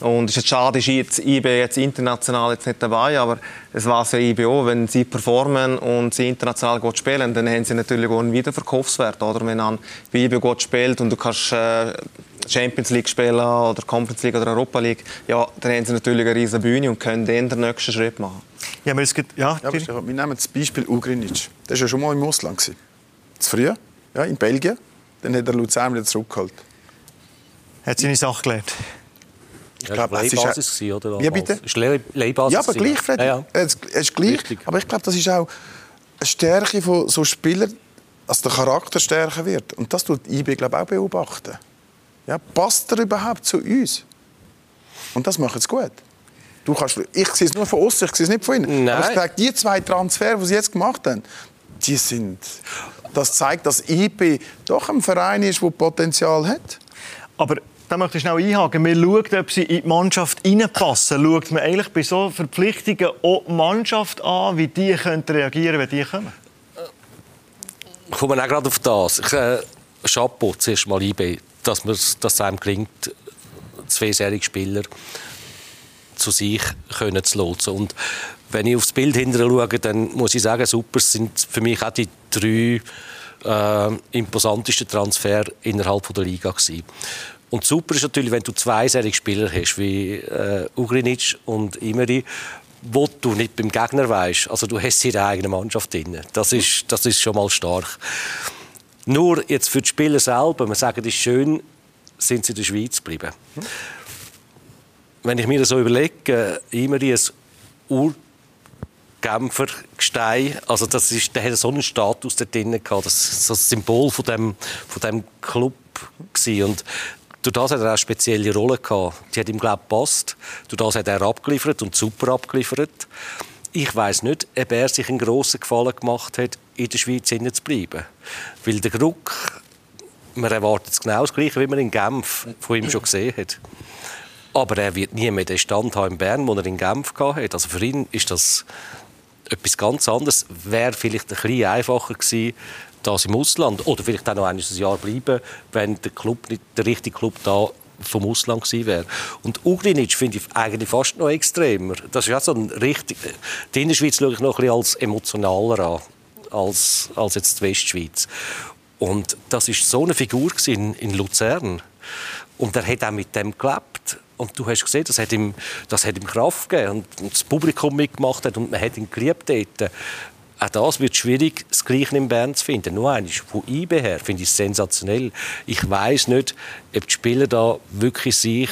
Und es ist schade, ist jetzt IB jetzt international jetzt nicht dabei, aber es war ja IB auch, wenn sie performen und sie international gut spielen, dann haben sie natürlich auch einen Wiederverkaufswert, oder? Wenn man bei IB gut spielt und du kannst äh, Champions League spielen oder Conference League oder Europa League, ja, dann haben sie natürlich eine riesige Bühne und können dann den nächsten Schritt machen. Ja, aber es gibt, ja, Ja, aber Stefan, wir nehmen das Beispiel Ugrinic. Der war ja schon mal im Ausland. Zu früh, ja, in Belgien. Dann hat er Luzern wieder zurückgeholt. hat seine Sache gelernt. Ich Ja, glaube, das es war ist Leihbasis, auch- oder? Wie bitte? Es war Leih- Leihbasis. Ja, aber gleich, Freddy. Ja, ja. Es ist gleich. Richtig. Aber ich glaube, das ist auch eine Stärke von so Spielern, dass der Charakter stärker wird. Und das tut IB, glaube ich, auch beobachten. Ja, passt er überhaupt zu uns? Und das macht es gut. Du kannst, ich sehe es nur von außen, ich sehe es nicht von innen. Nein. Aber ich sage, die zwei Transfers, die sie jetzt gemacht haben, die sind... Das zeigt, dass IB doch ein Verein ist, der Potenzial hat. Aber da möchte ich schnell einhaken. Man schaut, ob sie in die Mannschaft reinpassen. Schaut man eigentlich bei so Verpflichtungen auch die Mannschaft an, wie die könnte reagieren wenn die kommen? Ich komme auch gerade auf das. Ich, äh, Chapeau zuerst mal IB, dass, es einem gelingt, zweijährige Spieler zu sich können zu lotsen. Und wenn ich aufs Bild hinterher schaue, dann muss ich sagen, super sind für mich auch die drei äh, imposantesten Transfer innerhalb der Liga gewesen. Und super ist natürlich, wenn du zweijährige Spieler hast, wie äh, Ugrinic und Imeri, wo du nicht beim Gegner weißt. Also du hast sie in der eigenen Mannschaft drin. Das ist, das ist schon mal stark. Nur jetzt für die Spieler selber, man sagt, es ist schön, sind sie in der Schweiz geblieben. Wenn ich mir das so überlege, immer ein Urgenfer Gestein, also das ist, der hat so einen Status da drin das ist so ein Symbol von dem, von dem Club gewesen. und durch das hat er auch eine spezielle Rolle gehabt. Die hat ihm glaube ich gepasst. Durch das hat er abgeliefert und super abgeliefert. Ich weiß nicht, ob er sich einen grossen Gefallen gemacht hat, in der Schweiz zu bleiben. Weil der Druck, man erwartet es genau das Gleiche, wie man in Genf von ihm schon gesehen hat. Aber er wird nie mehr den Stand haben in Bern, den er in Genf hatte. Also für ihn ist das etwas ganz anderes. Wäre vielleicht ein bisschen einfacher gewesen, das im Ausland. Oder vielleicht auch noch ein Jahr bleiben, wenn der, Club nicht, der richtige Club da vom Ausland gewesen wäre. Und Ugrinic finde ich eigentlich fast noch extremer. Das ist ja so ein richtig... Die Innerschweiz schaue ich noch ein bisschen als emotionaler an, als, als jetzt die Westschweiz. Und das ist so eine Figur in, in Luzern. Und er hat auch mit dem gelebt. Und du hast gesehen, das hat ihm, das hat ihm Kraft gegeben und, und das Publikum mitgemacht hat und man hat ihn geliebt dort. Auch das wird schwierig, das Gleiche in Bern zu finden. Nur eines von IB her finde ich es sensationell. Ich weiß nicht, ob die Spieler da wirklich sich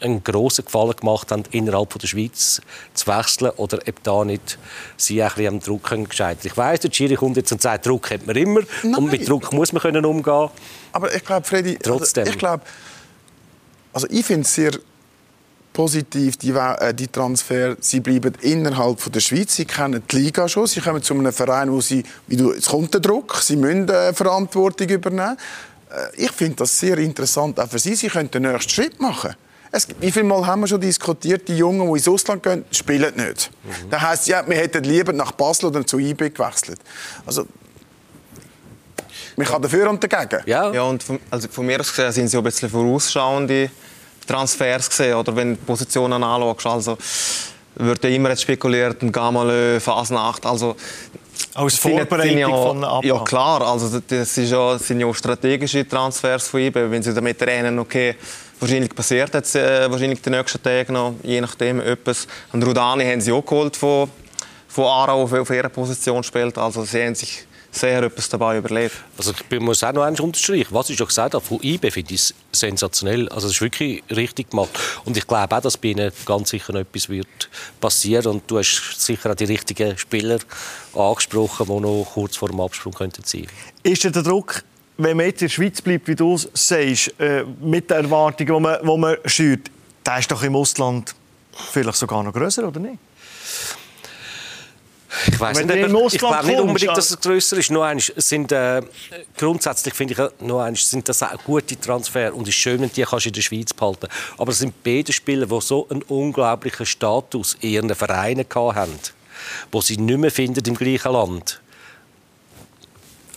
einen grossen Gefallen gemacht haben, innerhalb von der Schweiz zu wechseln oder ob da nicht sie ein bisschen am Druck gescheitert. Ich weiß, der Schiri kommt jetzt und sagt, Druck hat man immer Nein. und mit Druck muss man können umgehen. Aber ich glaube, Freddy, Trotzdem. Also ich glaube, also ich finde es sehr positiv, die, äh, die Transfer. Sie bleiben innerhalb von der Schweiz. Sie kennen die Liga schon. Sie kommen zu einem Verein, wo sie, wie du, es kommt der Druck. Sie müssen äh, Verantwortung übernehmen. Äh, ich finde das sehr interessant auch für Sie. Sie können den nächsten Schritt machen. Es, wie viele Mal haben wir schon diskutiert, die Jungen, die ins Ausland gehen, spielen nicht. Mhm. Das heisst, ja, wir hätten lieber nach Basel oder zu IB gewechselt. Also, man kann dafür und dagegen. Ja, Ja, und von, also von mir aus gesehen sind sie auch ein bisschen vorausschauende Transfers gesehen, oder wenn du die Positionen anschaust, also wird ja immer jetzt spekuliert, ein Gamalö, Fasnacht, also Als Vorbereitung ja, von Abgang. Ja klar, also das ist ja, das sind ja auch strategische Transfers von ihm, wenn sie damit rechnen, okay, wahrscheinlich passiert jetzt äh, wahrscheinlich die nächsten Tage noch, je nachdem etwas. Und Rudani haben sie auch geholt von, von Aarau, der auf ihrer Position spielt, also sie haben sich sehr etwas dabei überlegt. Also ich muss auch noch eins unterstreichen. Was ich schon gesagt habe, von IB finde ich es sensationell. Also es ist wirklich richtig gemacht. Und ich glaube auch, dass bei ihnen ganz sicher noch etwas wird passieren. Und du hast sicher auch die richtigen Spieler angesprochen, die noch kurz vor dem Absprung könnten sein. Ist der Druck, wenn man jetzt in der Schweiz bleibt, wie du es sagst, äh, mit den Erwartungen, die man, die man schürt, der ist doch im Ausland vielleicht sogar noch grösser, oder nicht? Ich weiß nicht, du ob im er- ich glaube nicht unbedingt, dass es grösser ist. Nur eins, sind, äh, grundsätzlich finde ich, äh, nur eins, sind das auch gute Transfer und es ist schön, wenn die kannst du in der Schweiz behalten. Aber es sind beide Spieler, die so einen unglaublichen Status in ihren Vereinen hatten, wo sie nicht mehr finden im gleichen Land.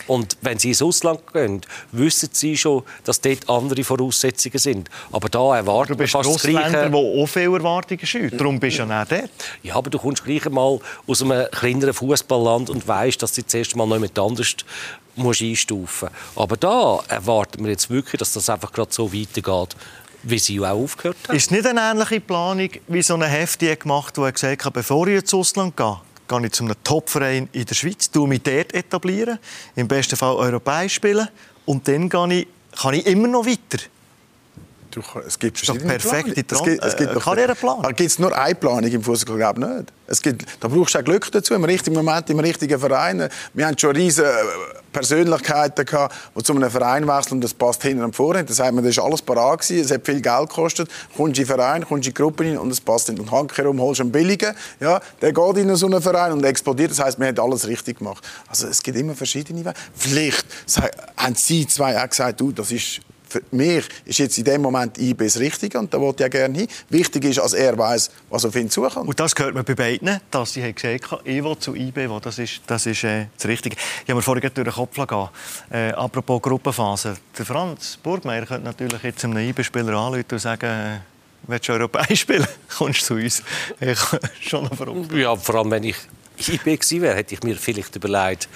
Und wenn sie ins Ausland gehen, wissen sie schon, dass dort andere Voraussetzungen sind. Aber da erwarten Du wir fast das Gleiche. der auch viele Erwartungen schürt. Darum bist du ja nicht dort. Ja, aber du kommst gleich einmal aus einem kleineren Fußballland und weißt, dass du zuerst mal noch jemand anders musst einstufen Aber da erwarten wir jetzt wirklich, dass das einfach gerade so weitergeht. wie sie auch aufgehört haben. Ist es nicht eine ähnliche Planung wie so eine Heft, die gemacht er gesagt hat, bevor ich ins Ausland gehe, gehe ich zu einem Topverein in der Schweiz, tue mich dort etablieren, im besten Fall europäisch spielen und dann gehe ich, kann ich immer noch weiter. Du, es gibt verschiedene perfekte Planungen. Es gibt, es gibt äh, Karriereplanung. Da gibt es nur eine Planung im Fußball, glaube ich nicht. Es gibt, da brauchst du auch Glück dazu, im richtigen Moment, im richtigen Verein. Wir haben schon riesige Persönlichkeiten gehabt, die zu einem Verein wechseln und das passt hinten und vorne. Da sagt man, das ist alles parat gewesen, es hat viel Geld gekostet. Kommst in den Verein, kommst in die Gruppe rein und es passt nicht. Und handkehrum holst du einen billigen, ja, der geht in so einen Verein und explodiert. Das heißt, man hat alles richtig gemacht. Also es gibt immer verschiedene Wege. Vielleicht haben Sie zwei auch gesagt, du, das ist für mich ist jetzt in dem Moment IB das Richtige und da wollte ich ja gerne hin. Wichtig ist, dass er weiß, was auf ihn zukommt. Und das gehört man bei beiden, dass sie gesagt haben, ich will zu IB, will. das ist, das, ist äh, das Richtige. Ich habe mir vorhin durch den Kopf gehen. Äh, apropos Gruppenphase. Der Franz Burgmeier könnte natürlich jetzt einem IB-Spieler anrufen und sagen, äh, willst du europäisch spielen? Kommst du zu uns? Ich schon noch verrückt. Ja, vor allem, wenn ich IB gewesen wäre, hätte ich mir vielleicht überlegt,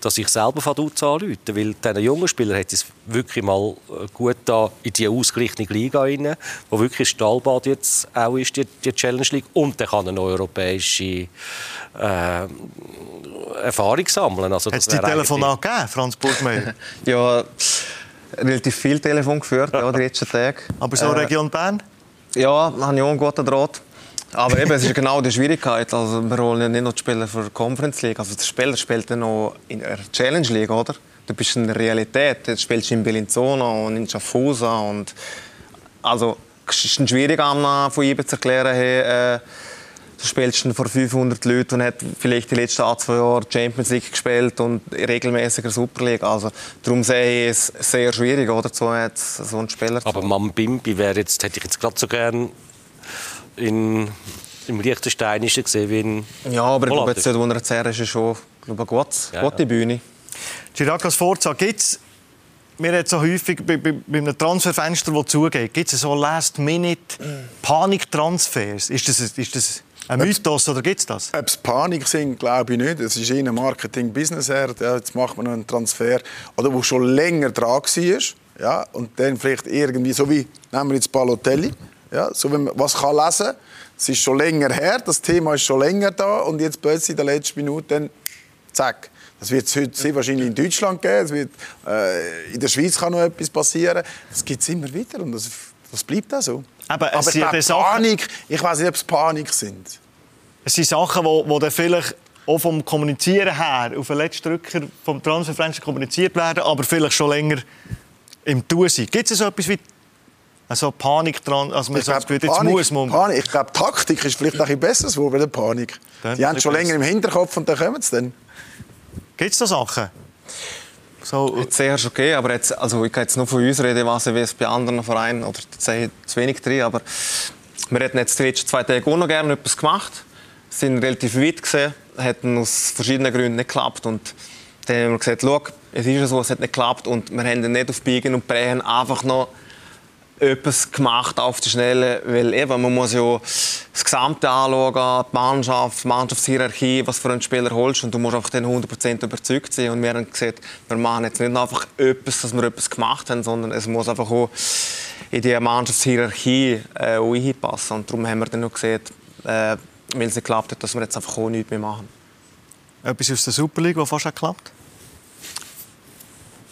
dass ich selber Vaduz anrufe. Weil diesen jungen Spielern hätte es wirklich mal äh, gut da in die ausgeglichene Liga rein, wo wirklich Stahlbad jetzt auch ist, die, die Challenge League. Und dann kann eine europäische äh, Erfahrung sammeln. Also, Hat es die Telefon angegeben, Franz Burgmeier? Ja, relativ viel Telefon geführt, ja, die letzten Tage. Aber so Äh, Region Bern? Ja, habe ich auch einen guten Draht. Aber eben, es ist genau die Schwierigkeit. Also, wir holen ja nicht noch die Spieler für die Conference League. Also, der Spieler spielt dann noch in der Challenge League, oder? Du bist in der Realität. Jetzt spielst du in Bellinzona und in Schaffhausen. Und also, es ist schwierig, einem von IBE zu erklären, hey, äh, du spielst vor 500 Leuten und hat vielleicht die letzten zwei Jahre Champions League gespielt und regelmäßiger Super League. Also, darum sehe ich es sehr schwierig, oder? So, einen Spieler zu Aber Mambimbi wäre jetzt, hätte ich jetzt gerade so gern in, im Liechtensteinischen gesehen wie in Ja, aber ich glaube, jetzt, wo er jetzt her ist, ist schon glaube eine gute, Ja, gute ja. Bühne. Chirac Forza, gibt es, wir haben so häufig bei, bei, bei einem Transferfenster, das zugeht, gibt es so Last-Minute-Panik-Transfers? Ist das, ist das ein Mythos oder gibt es das? Ob es Panik sind, glaube ich nicht. Es ist eher Marketing-Business. Ja, jetzt macht man noch einen Transfer, oder wo schon länger dran war. Ja, und dann vielleicht irgendwie, so wie, nehmen wir jetzt Balotelli, ja, so wie man was kann lesen Es ist schon länger her, das Thema ist schon länger da und jetzt plötzlich in der letzten Minute dann, zack. Das wird es heute sehr wahrscheinlich in Deutschland geben, es wird, äh, in der Schweiz kann noch etwas passieren. Das gibt es immer wieder und das, das bleibt auch so. Aber es Aber ich glaube, Panik, ich weiß nicht, ob es Panik sind. Es sind Sachen, die, die dann vielleicht auch vom Kommunizieren her auf den letzten Drücker vom Transferfenster kommuniziert werden, aber vielleicht schon länger im Tun sind. Gibt es so etwas wie also Panik dran, also man Ich sagt, glaube, jetzt Panik, muss man... Panik, ich glaube, Taktik ist vielleicht auch ein besseres Wort als Panik. Dann Die haben ein schon länger im Hinterkopf und dann kommen sie dann. Gibt es da Sachen? So, Jetzt sehr ist okay, aber jetzt, also ich kann jetzt nur von uns reden, was wie es bei anderen Vereinen, oder da sehe ich zu wenig drin, aber wir hätten jetzt die letzten zwei Tage auch noch gerne etwas gemacht, sind relativ weit gesehen, hätten aus verschiedenen Gründen nicht geklappt und dann haben wir gesagt, schau, es ist ja so, es hat nicht geklappt und wir haben dann nicht auf Biegen und Brechen einfach noch etwas gemacht auf die Schnelle, weil eben, man muss ja das Gesamte anschauen, die Mannschaft, die Mannschaftshierarchie, was für einen Spieler holst und du musst einfach dann 100% überzeugt sein und wir haben gesagt, wir machen jetzt nicht einfach etwas, dass wir etwas gemacht haben, sondern es muss einfach auch in die Mannschaftshierarchie äh, auch hinpassen und darum haben wir dann noch gesagt, äh, weil es nicht geklappt hat, dass wir jetzt einfach auch nichts mehr machen. etwas aus der Super League, das fast geklappt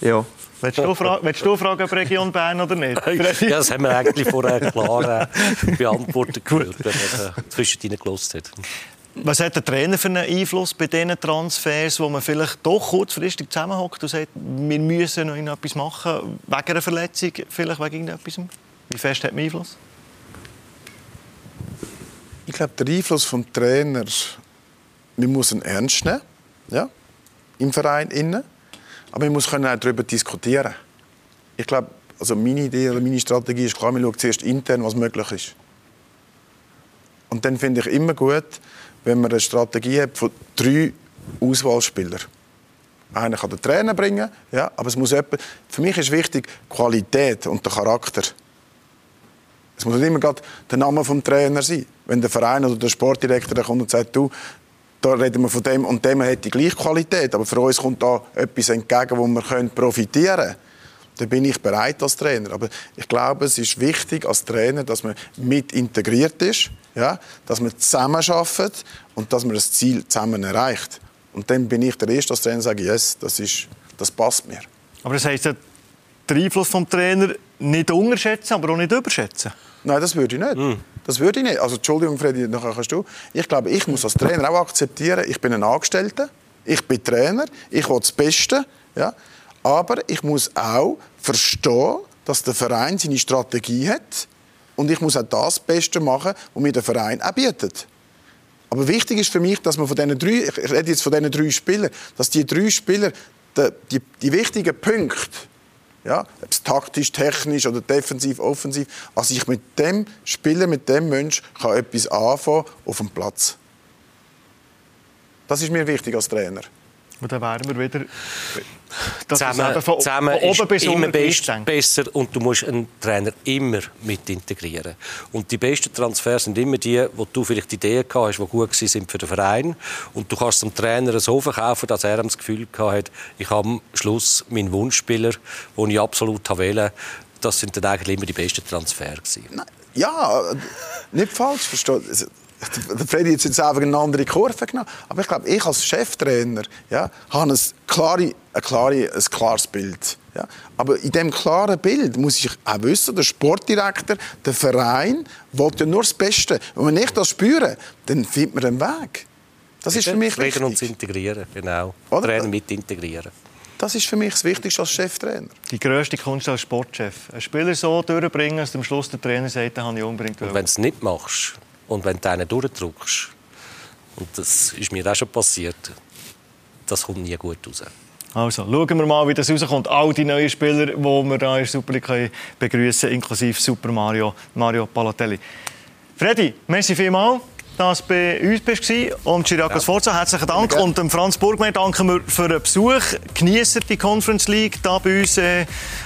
Ja. Willst du, fra willst du fragen, ob Region Bern oder nicht? Ja, das haben wir eigentlich vorher klar äh, beantwortet gehört, wenn man äh, zwischendrin gelost hat. Was hat der Trainer für einen Einfluss bei diesen Transfers, wo man vielleicht doch kurzfristig zusammenhockt und sagt, wir müssen noch etwas machen, wegen einer Verletzung, vielleicht wegen irgendetwas? Wie fest hat man Einfluss? Ich glaube, der Einfluss vom Trainer, man muss ihn ernst nehmen, ja, im Verein innen, aber man muss auch darüber diskutieren. Ich glaube, also meine Idee oder meine Strategie ist klar, man schaut zuerst intern, was möglich ist. Und dann finde ich immer gut, wenn man eine Strategie hat von drei Auswahlspielern. Einer kann den Trainer bringen, ja, aber es muss jemand, für mich ist wichtig Qualität und der Charakter. Es muss nicht immer gerade der Name des Trainer sein. Wenn der Verein oder der Sportdirektor kommt und sagt, du, da reden wir von dem und dem hat die gleiche Qualität, aber für uns kommt da etwas entgegen, wo wir können profitieren können, dann bin ich bereit als Trainer. Aber ich glaube, es ist wichtig als Trainer, dass man mit integriert ist, ja? dass man zusammen arbeitet und dass man das Ziel zusammen erreicht. Und dann bin ich der Erste als Trainer, und sage, yes, das, ist, das passt mir. Aber das heisst, den Einfluss vom Trainer nicht unterschätzen, aber auch nicht überschätzen? Nein, das würde ich nicht. Mm. Das würde ich nicht. Also, Entschuldigung, Freddy, nachher kannst du. Ich glaube, ich muss als Trainer auch akzeptieren, ich bin ein Angestellter, ich bin Trainer, ich will das Beste. Ja? Aber ich muss auch verstehen, dass der Verein seine Strategie hat und ich muss auch das Beste machen, was mir der Verein auch bietet. Aber wichtig ist für mich, dass man von diesen drei, ich rede jetzt von diesen drei Spielern, dass die drei Spieler die, die, die wichtigen Punkte ja, ob es taktisch, technisch oder defensiv, offensiv. Also ich mit dem Spieler, mit dem Mensch kann etwas anfangen auf dem Platz. Das ist mir wichtig als Trainer. Und dann wären wir wieder zusammen, von, zusammen von oben bis immer best, besser und du musst einen Trainer immer mit integrieren. Und die besten Transfers sind immer die, wo du vielleicht Ideen gehabt hast, die gut sind für den Verein. Und du kannst dem Trainer so verkaufen, dass er das Gefühl hat, ich habe am Schluss meinen Wunschspieler, den ich absolut wählen das sind dann eigentlich immer die besten Transfers Ja, nicht falsch verstehen der Freddy hat jetzt einfach eine andere Kurve genommen. Aber ich glaube, ich als Cheftrainer ja, habe ein, klare, ein, klare, ein klares Bild. Ja. Aber in diesem klaren Bild muss ich auch wissen, der Sportdirektor, der Verein, will ja nur das Beste. Und wenn ich das spüre, dann findet man einen Weg. Das ist für mich wichtig. uns integrieren, genau. Oder? Trainer mit integrieren. Das ist für mich das Wichtigste als Cheftrainer. Die grösste Kunst als Sportchef. Einen Spieler so durchbringen, dass am Schluss der Trainer sagt, den habe ich unbedingt Und wenn du es nicht machst, und wenn du einen durchdrückst, und das ist mir auch schon passiert, das kommt nie gut raus. Also, schauen wir mal, wie das rauskommt. All die neuen Spieler, die wir hier in der Super League begrüßen, inklusive Super Mario, Mario Palotelli. Freddy, merci vielmals du bei uns bist und Chiriakos ja. Forza, herzlichen Dank. Ja. Und dem Franz Burgmeier danken wir für den Besuch. Genießen die Conference League da bei uns. Äh,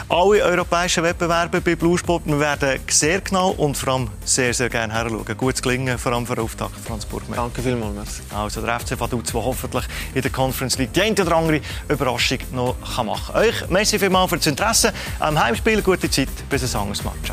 alle europäischen Wettbewerbe bei Blue Sport. Wir werden sehr genau und vor allem sehr, sehr gerne herschauen. Gutes Gelingen, vor allem für den Auftakt, Franz Burgmeier. Danke vielmals. Merci. Also der FC Vaduz, der hoffentlich in der Conference League die eine oder andere Überraschung noch machen kann. Euch merci vielmals für das Interesse am Heimspiel. Gute Zeit bis ein anderes Match.